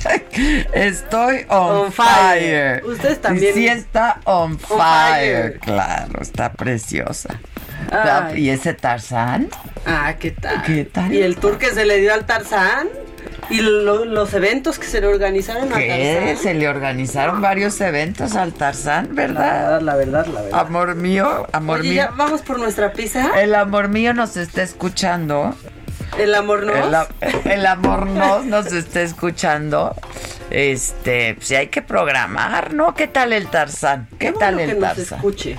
Estoy on, On fire. fire. Ustedes también. Sí está on, fire. fire. Claro, está preciosa. Ay. ¿Y ese Tarzán? Ah, ¿qué tal? ¿Qué tal? Y el tour que se le dio al Tarzán. Y lo- los eventos que se le organizaron al ¿Qué? Tarzán. Se le organizaron varios eventos al Tarzán, ¿verdad? La verdad, la verdad. Amor mío, amor Oye, mío. ya vamos por nuestra pizza. El amor mío nos está escuchando. El amor no. El, el amor nos nos está escuchando. Este, si hay que programar, ¿no? ¿Qué tal el Tarzán? ¿Qué, Qué tal bueno el que nos Tarzán? escuche.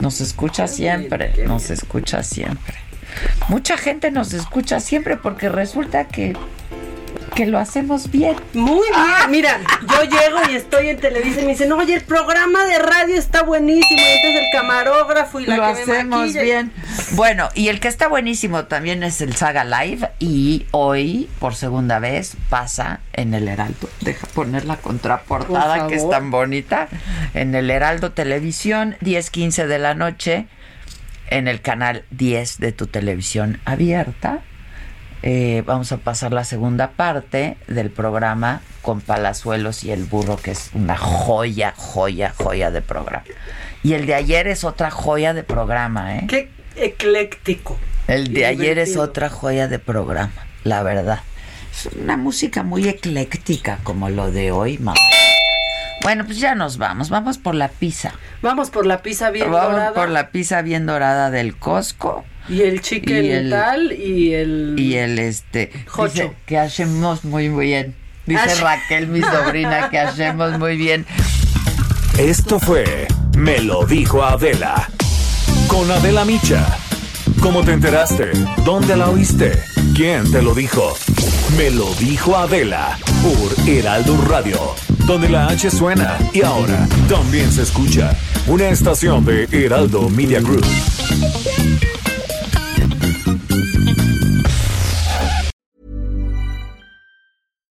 Nos escucha siempre, nos escucha siempre. Mucha gente nos escucha siempre porque resulta que que lo hacemos bien. Muy bien. Mira, yo llego y estoy en Televisa y me dicen, oye, el programa de radio está buenísimo. Y entonces el camarógrafo y la lo que hacemos bien. Bueno, y el que está buenísimo también es el Saga Live y hoy por segunda vez pasa en el Heraldo. Deja poner la contraportada Por que es tan bonita en el Heraldo Televisión 10:15 de la noche en el canal 10 de tu televisión abierta. Eh, vamos a pasar la segunda parte del programa con Palazuelos y el burro, que es una joya, joya, joya de programa. Y el de ayer es otra joya de programa, ¿eh? Qué ecléctico. El de ayer es otra joya de programa, la verdad. Es una música muy ecléctica como lo de hoy, mamá. Bueno, pues ya nos vamos, vamos por la pizza. Vamos por la pizza bien vamos dorada. por la pizza bien dorada del Costco. Y el chicken Y el- tal y el... Y el este dice que hacemos muy bien. Dice Raquel, mi sobrina, que hacemos muy bien. Esto fue Me lo dijo Adela. Con Adela Micha. ¿Cómo te enteraste? ¿Dónde la oíste? ¿Quién te lo dijo? Me lo dijo Adela por Heraldo Radio, donde la H suena y ahora también se escucha. Una estación de Heraldo Media Group.